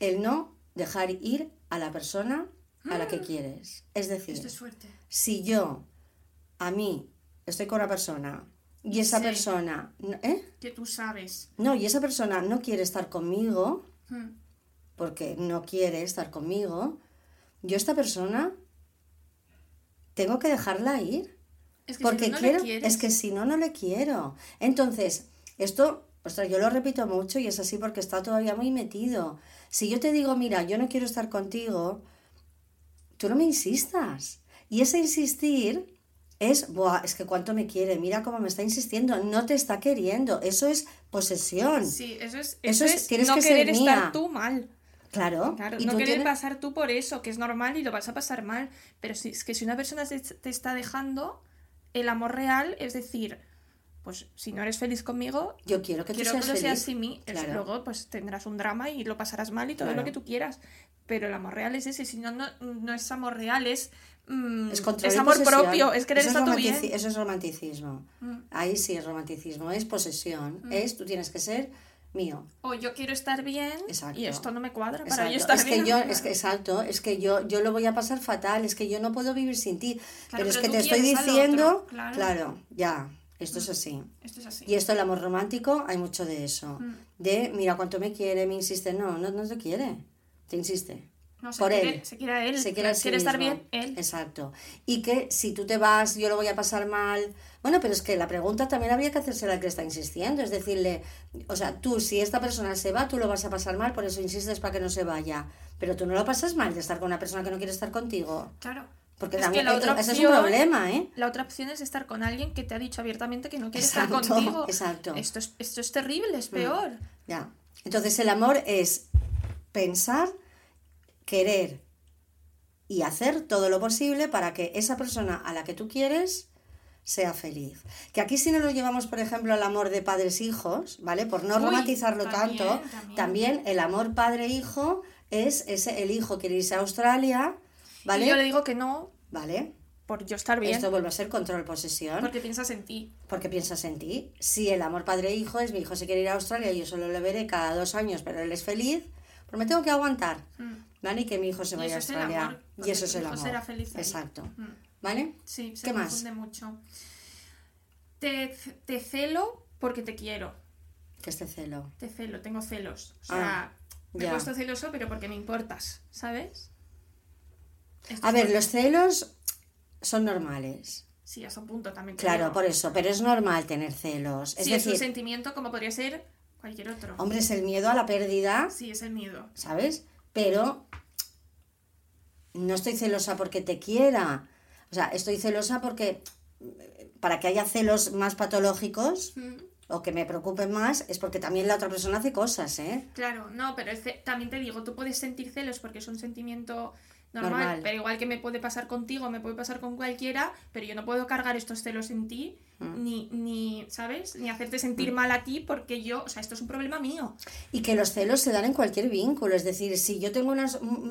el no dejar ir a la persona a la que quieres. Es decir,
Esto es fuerte.
si yo, a mí, estoy con una persona y esa
Sí.
persona, ¿eh?
Que tú sabes.
No, y esa persona no quiere estar conmigo,
Mm.
porque no quiere estar conmigo, yo esta persona tengo que dejarla ir.
Es que
Porque
si no
quiero,
le
es que si no, no le quiero. Entonces, esto, ostras, yo lo repito mucho y es así porque está todavía muy metido. Si yo te digo, mira, yo no quiero estar contigo, tú no me insistas. Y ese insistir es, Buah, es que cuánto me quiere, mira cómo me está insistiendo, no te está queriendo, eso es posesión.
Sí, eso es,
Eso
eso
es-
es
tienes
no
que ser
querer estar
mía.
tú mal.
Claro,
Claro,
y
no querer
tienes-
pasar tú por eso, que es normal y lo vas a pasar mal. Pero si, es que si una persona te, te está dejando, el amor real es decir, pues si no eres feliz conmigo,
Yo quiero que tú
quiero
seas
que lo seas sin mí. Es-
Claro.
Luego pues tendrás un drama y lo pasarás mal y todo
Claro.
lo que tú quieras. Pero el amor real es ese, si no, no, no es amor real, es, mm,
Es
es amor propio, es querer
eso
estar
romantici-
bien.
Eso es romanticismo.
Mm.
Ahí sí es romanticismo, es posesión. Es tú tienes que ser mío.
O yo quiero estar bien
Exacto.
y esto no me cuadra para yo estar
es
bien.
que yo, es que exacto, es que yo, yo lo voy a pasar fatal, es que yo no puedo vivir sin ti. pero es
pero
que
tú
te estoy diciendo, claro.
claro.
ya, esto es así.
Esto es así.
Y esto el amor romántico, hay mucho de eso.
Mm.
De, mira cuánto me quiere, me insiste. No, no, no te quiere. Te insiste.
No, se
por
quiere,
él.
Se quiere a él.
Se quiere a sí
estar bien él.
Exacto. Y que si tú te vas, yo lo voy a pasar mal. Bueno, pero es que la pregunta también habría que hacerse al que está insistiendo. Es decirle, o sea, tú, si esta persona se va, tú lo vas a pasar mal, por eso insistes para que no se vaya. Pero tú no lo pasas mal de estar con una persona que no quiere estar contigo.
Claro.
Porque
Es
también
que la otra
ese es un
opción-
problema, ¿eh?
La otra opción es estar con alguien que te ha dicho abiertamente que no quiere
Exacto,
estar contigo.
exacto.
Esto es, esto es terrible, es peor.
Ya. Entonces el amor es pensar, querer y hacer todo lo posible para que esa persona a la que tú quieres sea feliz. Que aquí si no lo llevamos, por ejemplo, al amor de padres-hijos, ¿vale? Por no
Uy,
romantizarlo
también,
tanto,
también.
también el amor padre-hijo es ese, el hijo quiere irse a Australia, ¿vale?
Y yo le digo que no,
¿Vale?
por yo estar bien.
Esto vuelve a ser control-posesión.
Porque piensas en ti.
Porque piensas en ti. Si el amor padre-hijo es mi hijo se quiere ir a Australia y yo solo lo veré cada dos años, pero él es feliz, pues me tengo que aguantar.
Mm.
¿Vale? Y que mi hijo se vaya a
eso es el
Australia.
amor,
y eso es el amor.
será feliz.
Exacto.
Mm.
¿Vale?
Sí, se
¿Qué más?
confunde mucho. Te, te celo porque te quiero.
Que este celo.
Te celo, tengo celos. O sea,
Ah,
me he puesto celoso, pero porque me importas, ¿sabes?
A ver, los celos son normales.
Sí, hasta un punto también.
Claro,
digo.
por eso, pero es normal tener celos. Es
sí, es un sentimiento como podría ser cualquier otro.
hombre, es el miedo a la pérdida,
Sí, es el miedo.
¿sabes? Pero no estoy celosa porque te quiera. O sea, estoy celosa porque para que haya celos más patológicos
Mm,
o que me preocupen más es porque también la otra persona hace cosas, ¿eh?
Claro, no, pero también te digo, tú puedes sentir celos porque es un sentimiento normal, pero igual que me puede pasar contigo, me puede pasar con cualquiera, pero yo no puedo cargar estos celos en ti,
Mm.
ni, ni, ¿sabes? Ni hacerte sentir mal a ti porque yo, o sea, esto es un problema mío.
Y que los celos se dan en cualquier vínculo. Es decir, si yo tengo una,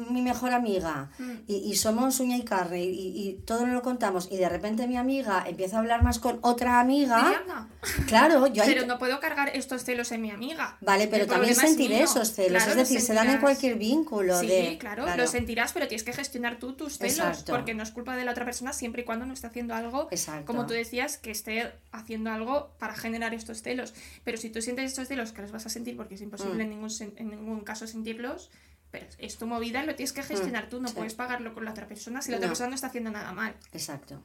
mi mejor amiga
Mm.
y, y somos uña y carne y, y todo nos lo contamos y de repente mi amiga empieza a hablar más con otra amiga, claro, yo
Pero no puedo cargar estos celos en mi amiga.
Vale, pero
El
también
es
sentiré esos celos.
Claro,
es decir, se dan en cualquier vínculo.
Sí,
de,
claro, lo sentirás, pero tienes que gestionar tú tus celos,
Exacto.
porque no es culpa de la otra persona siempre y cuando no esté haciendo algo,
Exacto.
como tú decías, que esté haciendo algo para generar estos celos. Pero si tú sientes estos celos, que los vas a sentir porque es imposible
Mm.
en, ningún, en ningún caso sentirlos, pero es tu movida, lo tienes que gestionar tú, no
Mm, sí.
puedes pagarlo con la otra persona si la otra
No.
persona no está haciendo nada mal.
Exacto.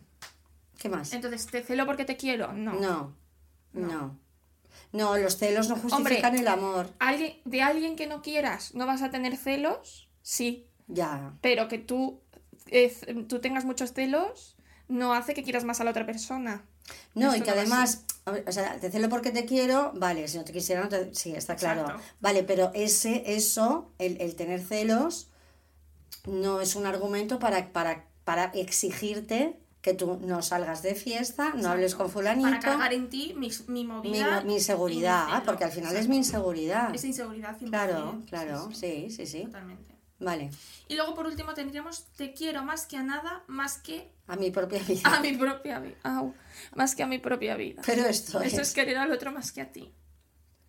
¿Qué más?
Entonces, ¿te celo porque te quiero? No.
No, no. No, los celos no
Hombre,
justifican el amor.
¿Alguien, ¿De alguien que no quieras no vas a tener celos? Sí,
Ya.
pero que tú, eh, tú tengas muchos celos no hace que quieras más a la otra persona.
No,
Esto
y que
no
además, o sea, te celo porque te quiero, vale, si no te quisiera, no te... sí, está claro.
Exacto.
Vale, pero ese, eso, el, el tener celos, no es un argumento para, para, para exigirte que tú no salgas de fiesta, no hables con fulanito.
Para cargar en ti mi, mi
mi,
movida.
mi inseguridad, porque al final es
Exacto.
mi inseguridad.
Es inseguridad 100%.
Claro, claro,
sí,
sí, sí, sí.
Totalmente.
Vale,
Y luego por último tendríamos te quiero más que a nada, más que
a mi propia vida.
a mi propia vida. Más que a mi propia vida.
Pero esto
Eso
es...
es querer al otro más que a ti.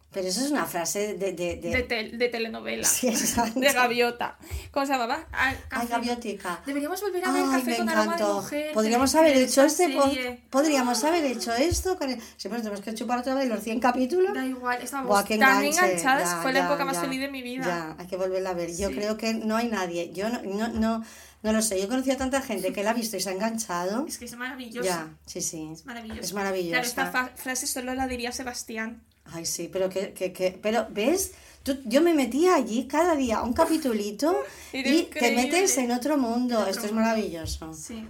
Pero eso es una frase de... de, de-
De, tel- de telenovela.
Sí, exacto.
De gaviota. ¿Cómo se llamaba? Ah,
Ay, gaviotica.
Deberíamos volver a ver
Ay,
Café
me
con aroma de mujer.
Podríamos haber hecho este pod- podríamos haber hecho esto el... Sí, pero tenemos que chupar otra vez los 100 capítulos.
Da igual, estábamos
Buah,
tan enganchadas.
Ya,
Fue la
ya,
época más feliz de mi vida.
Ya, hay que volverla a ver. Yo
Sí.
creo que no hay nadie. Yo no, no, no, no lo sé. Yo he conocido a tanta gente que la ha visto y se ha enganchado.
Es que es maravillosa.
Ya, sí, sí.
Es maravillosa.
Es maravillosa.
Claro, esta frase solo la diría Sebastián.
Ay, sí, pero que, que, que- pero ¿ves? Tú- yo me metía allí cada día un capitulito <laughs> y te metes en otro mundo.
Otro
Esto es
mundo.
maravilloso.
Sí.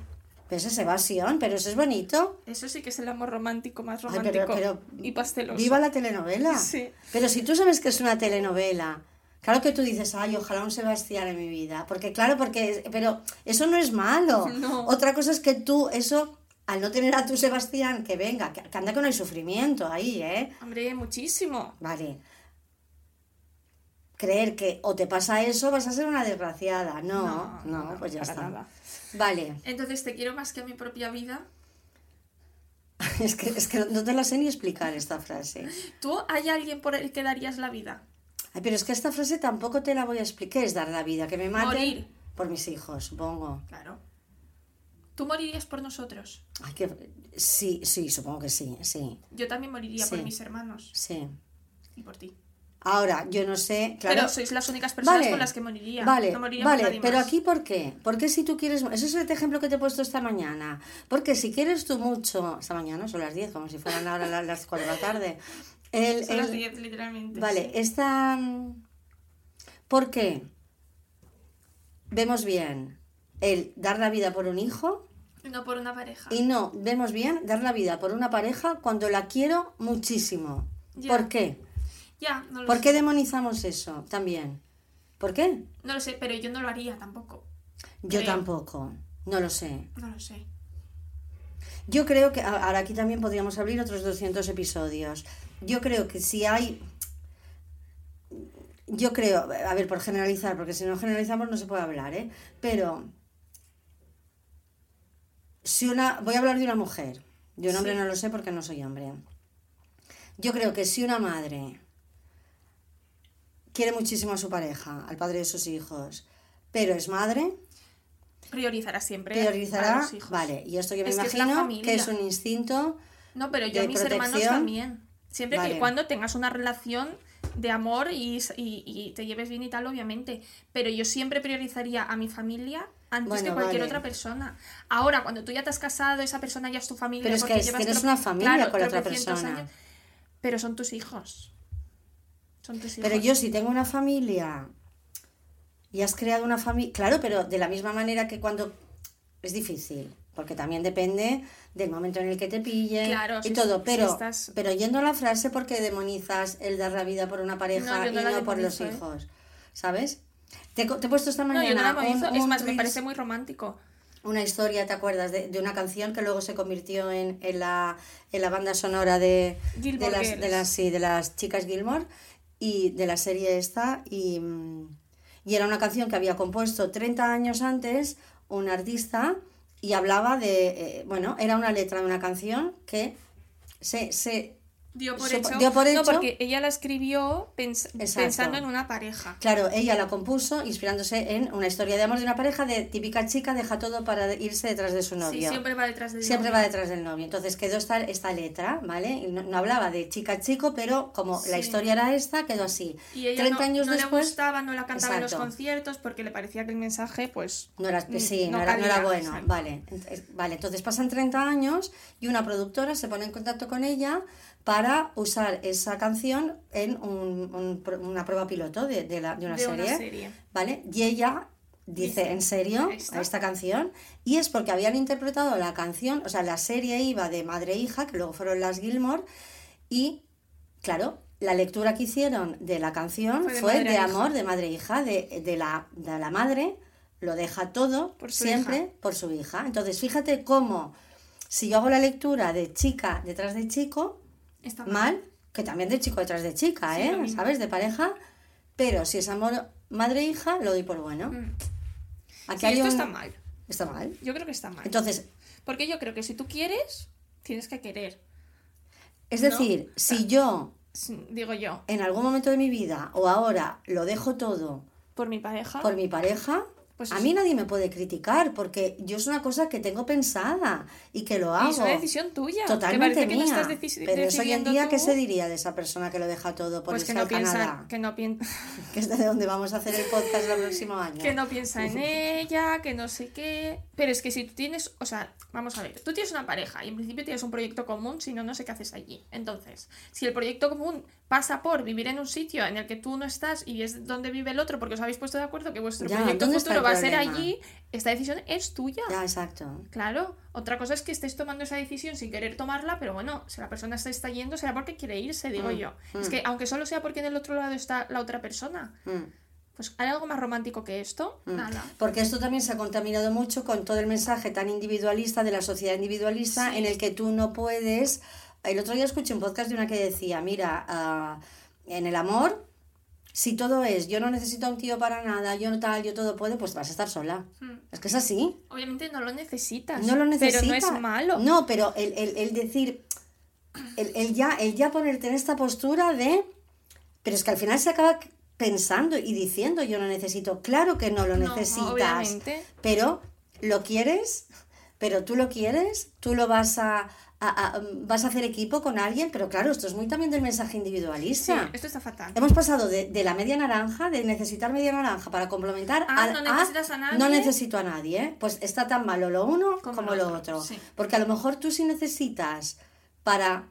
Pero eso es evasión, pero eso es bonito.
Eso sí que es el amor romántico más
Ay,
romántico
pero- pero
y pasteloso.
Viva la telenovela. <laughs>
Sí.
Pero si tú sabes que es una telenovela, claro que tú dices, ay, ojalá un Sebastián en mi vida. Porque claro, porque, pero eso no es malo.
No.
Otra cosa es que tú eso al no tener a tu Sebastián, que venga, que, anda que no hay sufrimiento ahí, ¿eh?
Hombre, muchísimo.
Vale. Creer que o te pasa eso vas a ser una desgraciada. No, no, pues ya está.
nada.
Vale.
Entonces te quiero más que a mi propia vida. <laughs>
Es que, es que no te la sé ni explicar esta frase.
¿Tú hay alguien por el que darías la vida?
Ay, pero es que esta frase tampoco te la voy a explicar. ¿Qué es dar la vida? ¿Que me maten?
Morir.
Por mis hijos, supongo.
Claro. ¿Tú morirías por nosotros?
Ay, que... Sí, sí, supongo que sí, sí,
Yo también moriría por mis hermanos
sí.
y por ti.
Ahora, yo no sé, claro.
Pero sois las únicas personas
Vale,
con las que moriría.
Vale,
no moriría por
vale,
nadie
pero
más.
aquí ¿por qué? Porque si tú quieres, eso es el ejemplo que te he puesto esta mañana, porque si quieres tú mucho, esta mañana son las 10, como si fueran ahora la- las 4 de la tarde, el,
Son las
el-
10, literalmente.
vale,
sí.
esta, ¿por qué? Vemos bien el dar la vida por un hijo
No por una pareja.
y no vemos bien dar la vida por una pareja cuando la quiero muchísimo.
Ya.
¿Por qué?
Ya, no lo
¿Por
sé.
qué demonizamos eso también? ¿Por qué?
No lo sé, pero yo no lo haría tampoco.
Yo
Creo.
tampoco, no lo sé.
No lo sé.
Yo creo que, ahora aquí también podríamos abrir otros 200 episodios. Yo creo que si hay, yo creo, a ver, por generalizar, porque si no generalizamos no se puede hablar, ¿eh? Pero, si una, voy a hablar de una mujer, de un hombre no lo sé porque no soy hombre. Yo creo que si una madre quiere muchísimo a su pareja, al padre de sus hijos, pero es madre,
Priorizará siempre a
priorizará,
los hijos.
vale, y esto yo me
Es que es la
imagino que es un instinto
No, pero yo
de
a mis hermanos también. Siempre
Vale.
que cuando tengas una relación de amor y, y- y te lleves bien y tal, obviamente. Pero yo siempre priorizaría a mi familia antes
Bueno,
que cualquier
vale.
otra persona. Ahora, cuando tú ya te has casado, esa persona ya es tu familia.
Pero es que es- una familia
claro,
con la otra persona.
años. Pero son tus hijos. Son tus hijos.
Pero yo si tengo una familia y has creado una familia, claro, pero de la misma manera que cuando es difícil, porque también depende del momento en el que te pille
Claro,
y
si-
todo,
si
pero
estás-
pero yendo a la frase porque demonizas el dar la vida por una pareja
No,
y
no
por los
¿eh?
hieos, ¿sabes? Te, te he puesto esta
No,
mañana
yo no la
un-
memorizo. Es
un
más, me parece muy romántico.
una historia, ¿te acuerdas? De, de una canción que luego se convirtió en, en, la, en la banda sonora de, de, las, de, las, sí, de las chicas Gilmore y de la serie esta. Y, y era una canción que había compuesto 30 años antes un artista y hablaba de, eh, bueno, era una letra de una canción que se, se
Dio por, hecho,
dio por
No, porque ella la escribió pens-
Exacto.
pensando en una pareja.
Claro, ella la compuso inspirándose en una historia de amor de una pareja de típica chica deja todo para irse detrás de su novio.
Sí, siempre va detrás de
Siempre va detrás del novio. Entonces quedó esta, esta letra, ¿vale? No, no hablaba de chica-chico, pero como la historia era esta, quedó así.
Y ella
30
no,
años
no le
después
gustaba, no la cantaba en los conciertos porque le parecía que el mensaje, pues.
no era,
mm,
sí, no, era, bueno.
exacto.
Vale. Vale, entonces pasan 30 años y una productora se pone en contacto con ella para usar esa canción en un- un pro- una prueba piloto de, de la- de una
De
serie.
una serie.
¿Vale? Y ella dice, ¿en serio?
está.
Esta canción. Y es porque habían interpretado la canción, o sea, la serie iba de madre e hija, que luego fueron las Gilmore, y claro, la lectura que hicieron de la canción
Fue
fue
de a
amor, de madre e hija, de, de la, de la madre, lo deja todo
Por
siempre
hija.
por su hija. Entonces, fíjate cómo, si yo hago la lectura de chica detrás de chico,
Está mal.
mal, que también de chico detrás de chica,
Sí,
¿eh? ¿Sabes? De pareja, pero si es amor madre-hija, lo doy por bueno.
Mm.
Aquí
Sí,
hay
esto
un-
está mal.
Está mal.
Yo creo que está mal.
Entonces,
Porque yo creo que si tú quieres, tienes que querer.
es
No.
decir, si yo
Digo yo,
en algún momento de mi vida o ahora lo dejo todo
por mi pareja.
por mi pareja,
Pues
a
es-
mí nadie me puede criticar porque yo es una cosa que tengo pensada y que lo hago.
Y es una decisión tuya. que
Totalmente
parece que no
mía.
estás
pero eso hoy en día,
tú,
¿qué se diría de esa persona que lo deja todo por
Pues que
irse
no,
al
piensa,
Canadá?
que, no pien- <laughs>
Que es de donde vamos a hacer el podcast el próximo <laughs> año.
que no piensa en <laughs> ella, que no sé qué. Pero es que si tú tienes, o sea, vamos a ver, tú tienes una pareja y en principio tienes un proyecto común, si no, no sé qué haces allí. Entonces, si el proyecto común pasa por vivir en un sitio en el que tú no estás y es donde vive el otro porque os habéis puesto de acuerdo que vuestro
Ya,
proyecto
¿dónde está
futuro va a ser
problema?
allí, esta decisión es tuya.
Ya, exacto.
Claro, otra cosa es que estés tomando esa decisión sin querer tomarla, pero bueno, si la persona se está yendo será porque quiere irse, digo
Mm,
yo.
mm.
Es que aunque solo sea porque en el otro lado está la otra persona,
Mm.
Pues hay algo más romántico que esto,
Mm.
nada.
Porque esto también se ha contaminado mucho con todo el mensaje tan individualista de la sociedad individualista
Sí.
en el que tú no puedes... El otro día escuché un podcast de una que decía, mira, ah, en el amor, si todo es, yo no necesito a un tío para nada, yo no tal, yo todo puedo, pues vas a estar sola.
Mm.
Es que es así.
Obviamente no lo necesitas.
No lo necesitas.
Pero no es malo.
No, pero el, el- el decir, el, el ya, el ya ponerte en esta postura de... Pero es que al final se acaba pensando y diciendo yo no necesito. Claro que no lo
No,
necesitas.
obviamente.
Pero lo quieres, pero tú lo quieres, tú lo vas a, a- a- vas a hacer equipo con alguien, pero claro, esto es muy también del mensaje
Sí,
individualista.
esto está fatal.
Hemos pasado de, de la media naranja, de necesitar media naranja para complementar,
Ah,
a,
no necesitas a nadie.
no necesito a nadie. ¿eh? Pues está tan malo lo uno
Como
como,
lo
lo
otro,
otro.
sí.
Porque a lo mejor tú sí necesitas para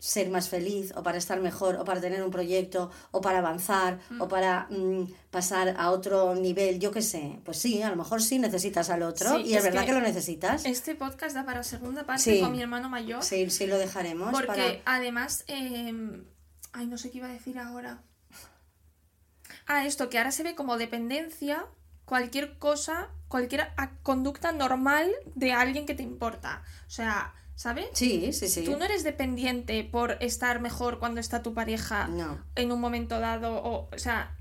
ser más feliz o para estar mejor o para tener un proyecto o para avanzar
Mm.
o para mm, pasar a otro nivel, yo qué sé. Pues sí, a lo mejor sí necesitas al otro
Sí,
y es,
es
verdad
que
que, lo necesitas.
Este podcast da para segunda parte
Sí.
con mi hermano mayor.
Sí, sí lo dejaremos
Porque
para...
además, eh, ay, no sé qué iba a decir ahora. Ah, esto, que ahora se ve como dependencia cualquier cosa, cualquier conducta normal de alguien que te importa. O sea, ¿sabes?
Sí, sí, sí.
Tú no eres dependiente por estar mejor cuando está tu pareja
No.
en un momento dado, o, o sea,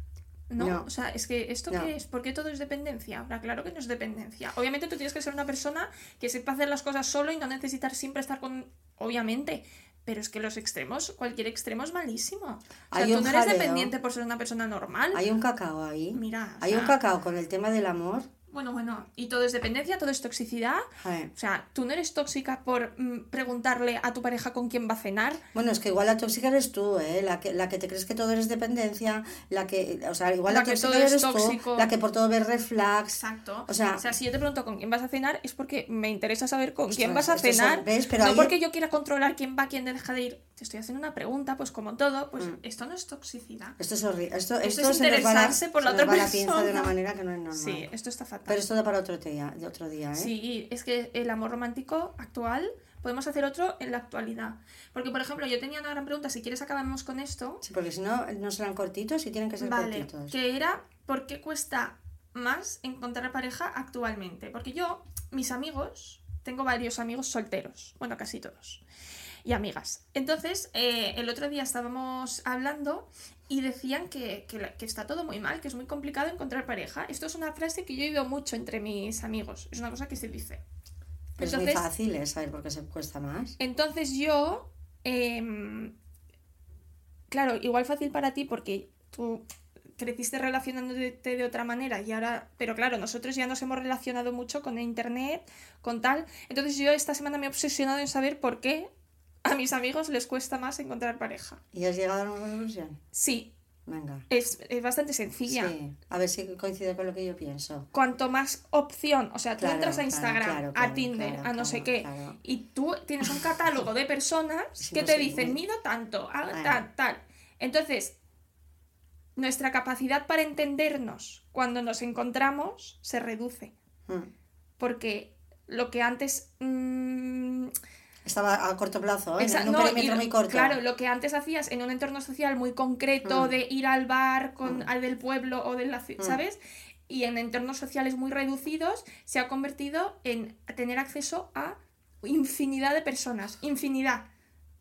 no,
No.
o sea, es que esto
No.
qué es, ¿por qué todo es dependencia? Ahora, claro que no es dependencia. Obviamente tú tienes que ser una persona que sepa hacer las cosas solo y no necesitar siempre estar con, obviamente, pero es que los extremos, cualquier extremo es malísimo. O sea,
Hay
tú
un
no eres
jaleo.
dependiente por ser una persona normal.
Hay un cacao ahí.
Mira,
Hay un
sea,
cacao con el tema del amor.
Bueno, bueno, y todo es dependencia, todo es toxicidad.
Joder.
O sea, tú no eres tóxica por mm, preguntarle a tu pareja con quién va a cenar.
Bueno, es que igual la tóxica eres tú, ¿eh? La que, la que te crees que todo eres dependencia, la que, o sea, igual
La
la,
que
tóxica
todo
eres
tóxico.
tú, la que por todo ves red flags.
Exacto.
O sea-
si yo te pregunto con quién vas a cenar, es porque me interesa saber con quién vas a cenar.
¿ves? Pero
no
ahí-
porque yo quiera controlar quién va, quién deja de ir. Te estoy haciendo una pregunta, pues como todo, pues esto no es toxicidad.
Esto es horrible. Esto,
Esto
esto,
es
se nos va la,
interesarse por la otra
va la de
persona.
una manera que no es normal.
Sí, esto está fatal.
Pero esto da para otro día, de otro día, ¿eh?
Sí, es que el amor romántico actual, podemos hacer otro en la actualidad. Porque, por ejemplo, yo tenía una gran pregunta, si quieres acabamos con esto.
Sí, porque si no, no serán cortitos y tienen que ser
Vale,
cortitos.
que era ¿por qué cuesta más encontrar pareja actualmente? Porque yo, mis amigos, tengo varios amigos solteros, bueno, casi todos, y amigas. Entonces, eh, el otro día estábamos hablando y decían que, que está todo muy mal, que es muy complicado encontrar pareja. Esto es una frase que yo he oído mucho entre mis amigos, es una cosa que se dice.
Pero es
Entonces-
muy fácil, ¿eh? Saber por qué se cuesta más.
Entonces yo, em, claro, igual fácil para ti porque tú creciste relacionándote de otra manera y ahora, pero claro, nosotros ya nos hemos relacionado mucho con internet, con tal. Entonces yo esta semana me he obsesionado en saber por qué a mis amigos les cuesta más encontrar pareja.
¿Y has llegado a una conclusión?
Sí,
Venga.
es, es bastante sencilla.
Sí, a ver si coincide con lo que yo pienso.
Cuanto más opción, o sea, tú
Claro,
entras a Instagram,
claro,
a Tinder, a no sé qué, y tú tienes un catálogo de personas <laughs>
Sí,
que
no
te
sé,
dicen, mido tanto, hago
Bueno.
tal, tal. Entonces, nuestra capacidad para entendernos cuando nos encontramos se reduce,
Mm.
porque lo que antes... mm,
Estaba a corto plazo, ¿eh? en un
no,
perímetro muy corto.
Claro, lo que antes hacías en un entorno social muy concreto,
Mm.
de ir al bar con
Mm.
al del pueblo o de la ciudad,
Mm.
¿sabes? Y en entornos sociales muy reducidos se ha convertido en tener acceso a infinidad de personas, infinidad.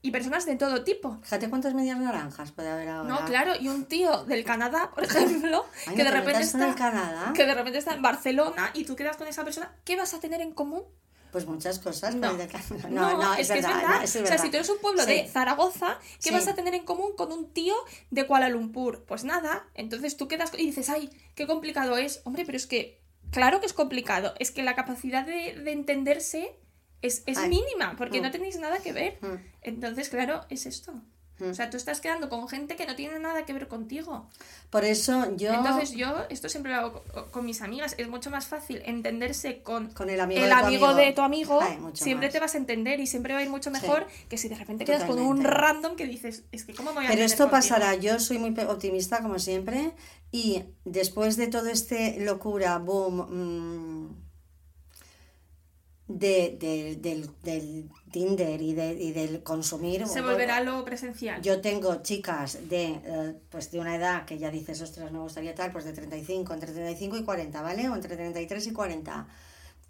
Y personas de todo tipo.
Fíjate cuántas medias naranjas puede haber ahora.
No, claro, y un tío del Canadá, por <laughs> ejemplo,
Ay,
que
¿no
de
te
repente está
Canadá?
que de repente está en Barcelona y tú quedas con esa persona, ¿qué vas a tener en común?
Pues muchas cosas.
No,
de
no,
no, no,
es,
es,
que
verdad.
es verdad.
no, es
o sea, si tú eres un pueblo
Sí.
de Zaragoza, ¿qué
Sí.
vas a tener en común con un tío de Kuala Lumpur? Pues nada. Entonces tú quedas y dices, ay, qué complicado es. Hombre, pero es que, claro que es complicado. Es que la capacidad de, de entenderse es, es mínima, porque
Mm.
no tenéis nada que ver.
Mm.
Entonces, claro, es esto.
Mm.
O sea, tú estás quedando con gente que no tiene nada que ver contigo.
Por eso yo.
Entonces yo, esto siempre lo hago co- con, mis amigas, es mucho más fácil entenderse con
Con el amigo
el
de tu
amigo
amigo.
de tu amigo,
Ay,
siempre
más.
te vas a entender y siempre va a ir mucho mejor que si de repente quedas con un random que dices, es que cómo me voy a
Pero esto
contigo?".
pasará, yo soy muy optimista como siempre y después de todo este locura, boom, mm, de, de- del, del Tinder y, de, y del consumir.
Se volverá lo presencial.
Yo tengo chicas de, eh, pues de una edad que ya dices, ostras, me gustaría tal, pues de 35, entre 35 y 40, ¿vale? O entre 33 y 40,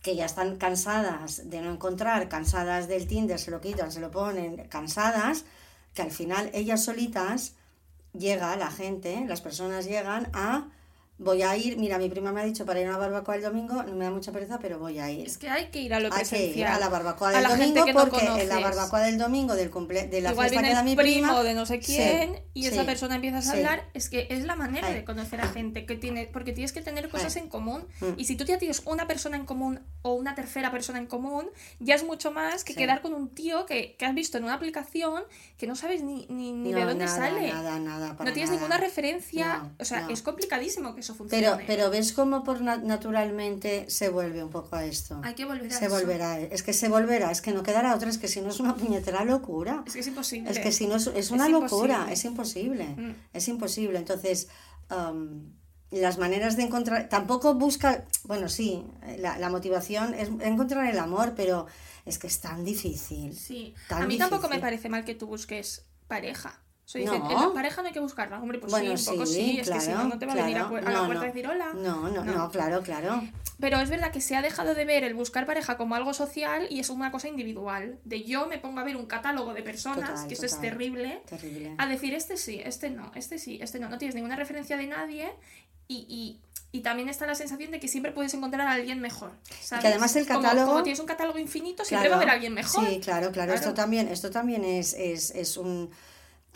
que ya están cansadas de no encontrar, cansadas del Tinder, se lo quitan, se lo ponen, cansadas, que al final ellas solitas llega la gente, las personas llegan a, voy a ir, mira, mi prima me ha dicho para ir a una barbacoa el domingo, no me da mucha pereza, pero voy a ir.
Es que hay que ir a lo
Hay que
presencial.
ir a la barbacoa del
la gente
domingo
no
porque en la barbacoa del domingo del cumple de la
Igual
fiesta
viene
que da
el
mi
primo
prima
de no sé
Sí,
quién y esa persona empiezas a
sí.
hablar, es que es la manera
Ay.
de conocer a gente que tiene, porque tienes que tener cosas
Ay.
en común
Mm.
y si tú ya tienes una persona en común o una tercera persona en común, ya es mucho más que quedar con un tío que, que has visto en una aplicación que no sabes ni, ni, ni de dónde
nada,
sale.
Nada, nada, para
no tienes
nada.
ninguna referencia,
No,
o sea, es complicadísimo que eso funcione.
Pero, pero ves cómo por na- naturalmente se vuelve un poco a esto.
Hay que volver a
se
eso.
volverá, es que se volverá, es que no quedará otra, es que si no es una puñetera locura.
Es que es imposible.
Es que si no es, es una
Es
locura,
imposible.
es imposible,
Mm.
es imposible. Entonces, am, las maneras de encontrar, tampoco busca, bueno, sí, la, la motivación es encontrar el amor, pero es que es tan difícil.
Sí.
Tan
a mí tampoco me parece mal que tú busques pareja. O sea,
No.
dicen, en la pareja no hay que buscarla. Hombre, pues
bueno,
sí, un poco
sí,
sí. Es
claro,
que si no, no te va a venir a,
claro.
la
No,
puerta a decir hola.
No, no, no, claro, claro.
Pero es verdad que se ha dejado de ver el buscar pareja como algo social y es una cosa individual. De yo me pongo a ver un catálogo de personas,
Total,
que eso es terrible,
Terrible.
a decir este sí, este no, este sí, este no. No tienes ninguna referencia de nadie y, y, y también está la sensación de que siempre puedes encontrar a alguien mejor. ¿sabes?
que además el catálogo-
Como, tienes un catálogo infinito, siempre va a haber alguien mejor.
Sí, claro, claro. Esto
Claro.
también, esto también es, es, es un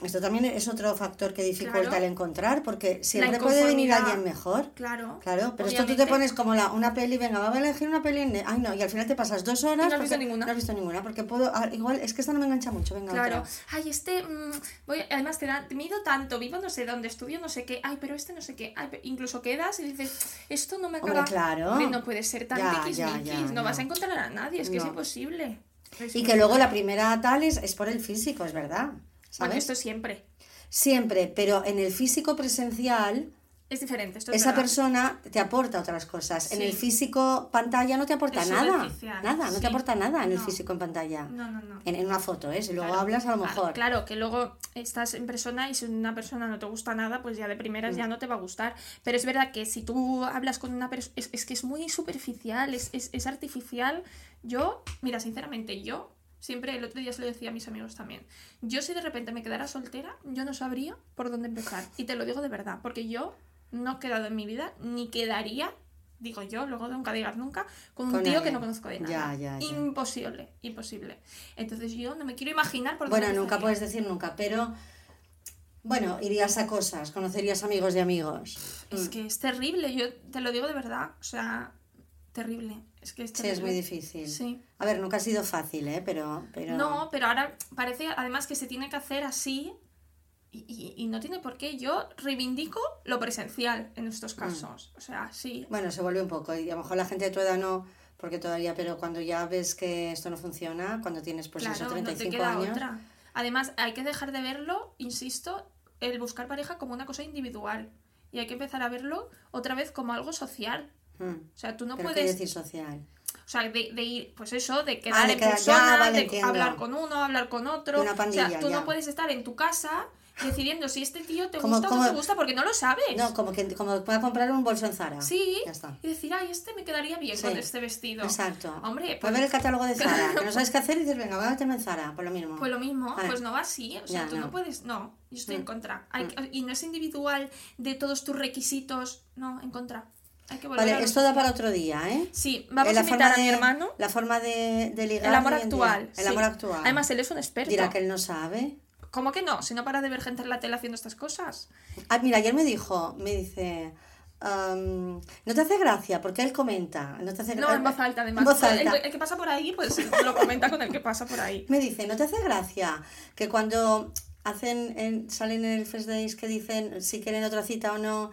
esto también es otro factor que dificulta
Claro.
el encontrar, porque siempre puede venir alguien mejor.
Claro.
Claro, pero esto tú te pones como la, una peli, venga, vamos a elegir una peli, en- ay no, y al final te pasas dos horas.
Y no has visto ninguna.
No has visto ninguna, porque puedo, ah, igual, es que esta no me engancha mucho, venga,
Claro.
otra.
Ay, este. mm, voy, además, te da, mido tanto, vivo no sé dónde, estudio no sé qué. Ay, pero este no sé qué. Ay, incluso quedas y dices, esto no me
Hombre,
acaba.
claro.
Hombre, no puede ser tan
Ya,
tiquismiquis,
ya, ya,
no,
no.
vas a encontrar a nadie, es que es imposible. Es
Y que luego la primera tal es, es por el físico, es verdad.
Bueno,
¿Sabes?
esto siempre.
Siempre, pero en el físico presencial
Es diferente. Esto es
esa
verdad.
persona te aporta otras cosas. En el físico pantalla no te aporta
Es
nada. Nada, no
sí.
te aporta nada en el
No.
físico en pantalla.
No, no, no.
En, en una foto, ¿eh? Si luego
Claro.
hablas, a lo mejor.
Claro, que luego estás en persona y si una persona no te gusta nada, pues ya de primeras
Mm.
ya no te va a gustar. Pero es verdad que si tú hablas con una persona, es, es que es muy superficial, es, es, es artificial. Yo, mira, sinceramente, yo siempre el otro día se lo decía a mis amigos también. Yo si de repente me quedara soltera, yo no sabría por dónde empezar. Y te lo digo de verdad, porque yo no he quedado en mi vida, ni quedaría, digo yo, luego nunca digas nunca, con un
Con
tío que no conozco de
Ya,
nada.
ya, ya.
Imposible, imposible. Entonces yo no me quiero imaginar por
Bueno, nunca puedes decir nunca, pero bueno, irías a cosas, conocerías amigos de amigos.
Es
Mm.
que es terrible, yo te lo digo de verdad. O sea, terrible. Es que
Sí, es muy difícil.
Sí.
A ver, nunca ha sido fácil, ¿eh? Pero, pero...
No, pero ahora parece además que se tiene que hacer así y, y- y no tiene por qué. Yo reivindico lo presencial en
Mm.
estos casos. O sea, sí.
Bueno, se vuelve un poco, y a lo mejor la gente de tu edad no, porque todavía, pero cuando ya ves que esto no funciona, cuando tienes pues
claro,
eso,
no te
35
queda
años,
otra. Además, hay que dejar de verlo, insisto, el buscar pareja como una cosa individual. Y hay que empezar a verlo otra vez como algo social.
Mm,
O sea, tú no
pero ¿qué
puedes
decir social?
O sea, de, de ir, pues eso, de quedar
de
en
quedar- ya,
persona,
vale,
de hablar con uno, hablar con otro.
Una pandilla,
o sea, tú
ya.
no puedes estar en tu casa decidiendo si este tío te
Como-
gusta o
como-
no te gusta porque no lo sabes.
No, como que como pueda comprar un bolso en Zara.
Sí,
Ya está.
y decir, ay, este me quedaría bien
Sí.
con este vestido.
Exacto.
Hombre,
Puedes
pues,
ver el catálogo de Zara, que no <laughs> sabes qué hacer y dices, venga, voy a meterme en Zara, por lo mismo.
pues lo mismo,
Vale.
pues no va así. O sea,
Ya,
tú no.
no.
puedes, no, yo estoy en
Mm.
contra. Hay que- y no es individual de todos tus requisitos, no, en contra. Hay que a
Vale, esto da para otro día, ¿eh?
Sí, vamos
la
a invitar a mi
de-
hermano.
La forma de, de ligar.
El amor actual.
El
sí.
amor actual.
Además, él es un experto.
Dirá que él no sabe.
¿Cómo que no? Si no para de ver gente en la tele haciendo estas cosas.
Ah, mira, ayer me dijo, me dice, am, no te hace gracia, porque él comenta, no te hace
No, en voz alta, además.
Voz
El-
alta.
El, que pasa por ahí, pues <laughs> lo comenta con el que pasa por ahí.
Me dice, ¿no te hace gracia que cuando hacen en- salen en el First Days que dicen si quieren otra cita o no,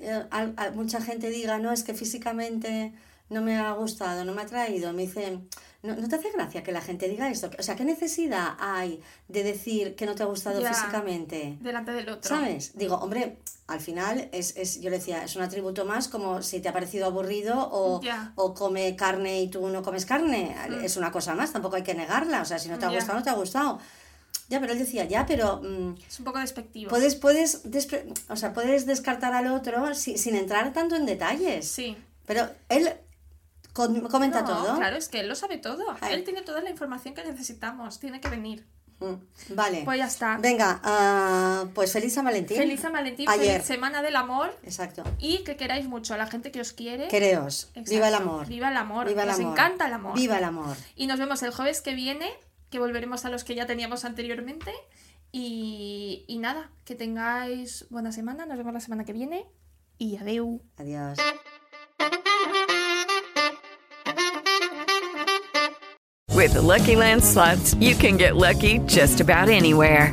eh, al- a- mucha gente diga, no, es que físicamente no me ha gustado, no me ha traído? Me dice, ¿no, ¿no te hace gracia que la gente diga esto? O sea, ¿qué necesidad hay de decir que no te ha gustado
Ya.
físicamente?
Delante del otro.
¿Sabes? Digo, hombre, al final es, es, yo le decía, es un atributo más como si te ha parecido aburrido o, o come carne y tú no comes carne. Es una cosa más, tampoco hay que negarla. O sea, si no te ha gustado, no te ha gustado. Ya, pero él decía, ya, pero mm,
Es un poco despectivo.
puedes, puedes, o sea, puedes descartar al otro si- sin entrar tanto en detalles.
Sí.
Pero él comenta
No,
todo.
Claro, es que él lo sabe todo.
Ay.
Él tiene toda la información que necesitamos. Tiene que venir.
Mm, Vale.
Pues ya está.
Venga, ah, pues feliz San Valentín.
Feliz San Valentín,
Ayer.
feliz Semana del Amor
Exacto.
y que queráis mucho a la gente que os quiere.
Quereos.
Exacto.
Viva el amor.
Viva el amor.
Viva el
Nos
amor.
encanta el amor.
Viva el amor.
Y nos vemos el jueves que viene, que volveremos a los que ya teníamos anteriormente. Y, y nada, que tengáis buena semana. Nos vemos la semana que viene. Y adeu.
Adiós.
With the Lucky Land slots, you can get lucky just about anywhere.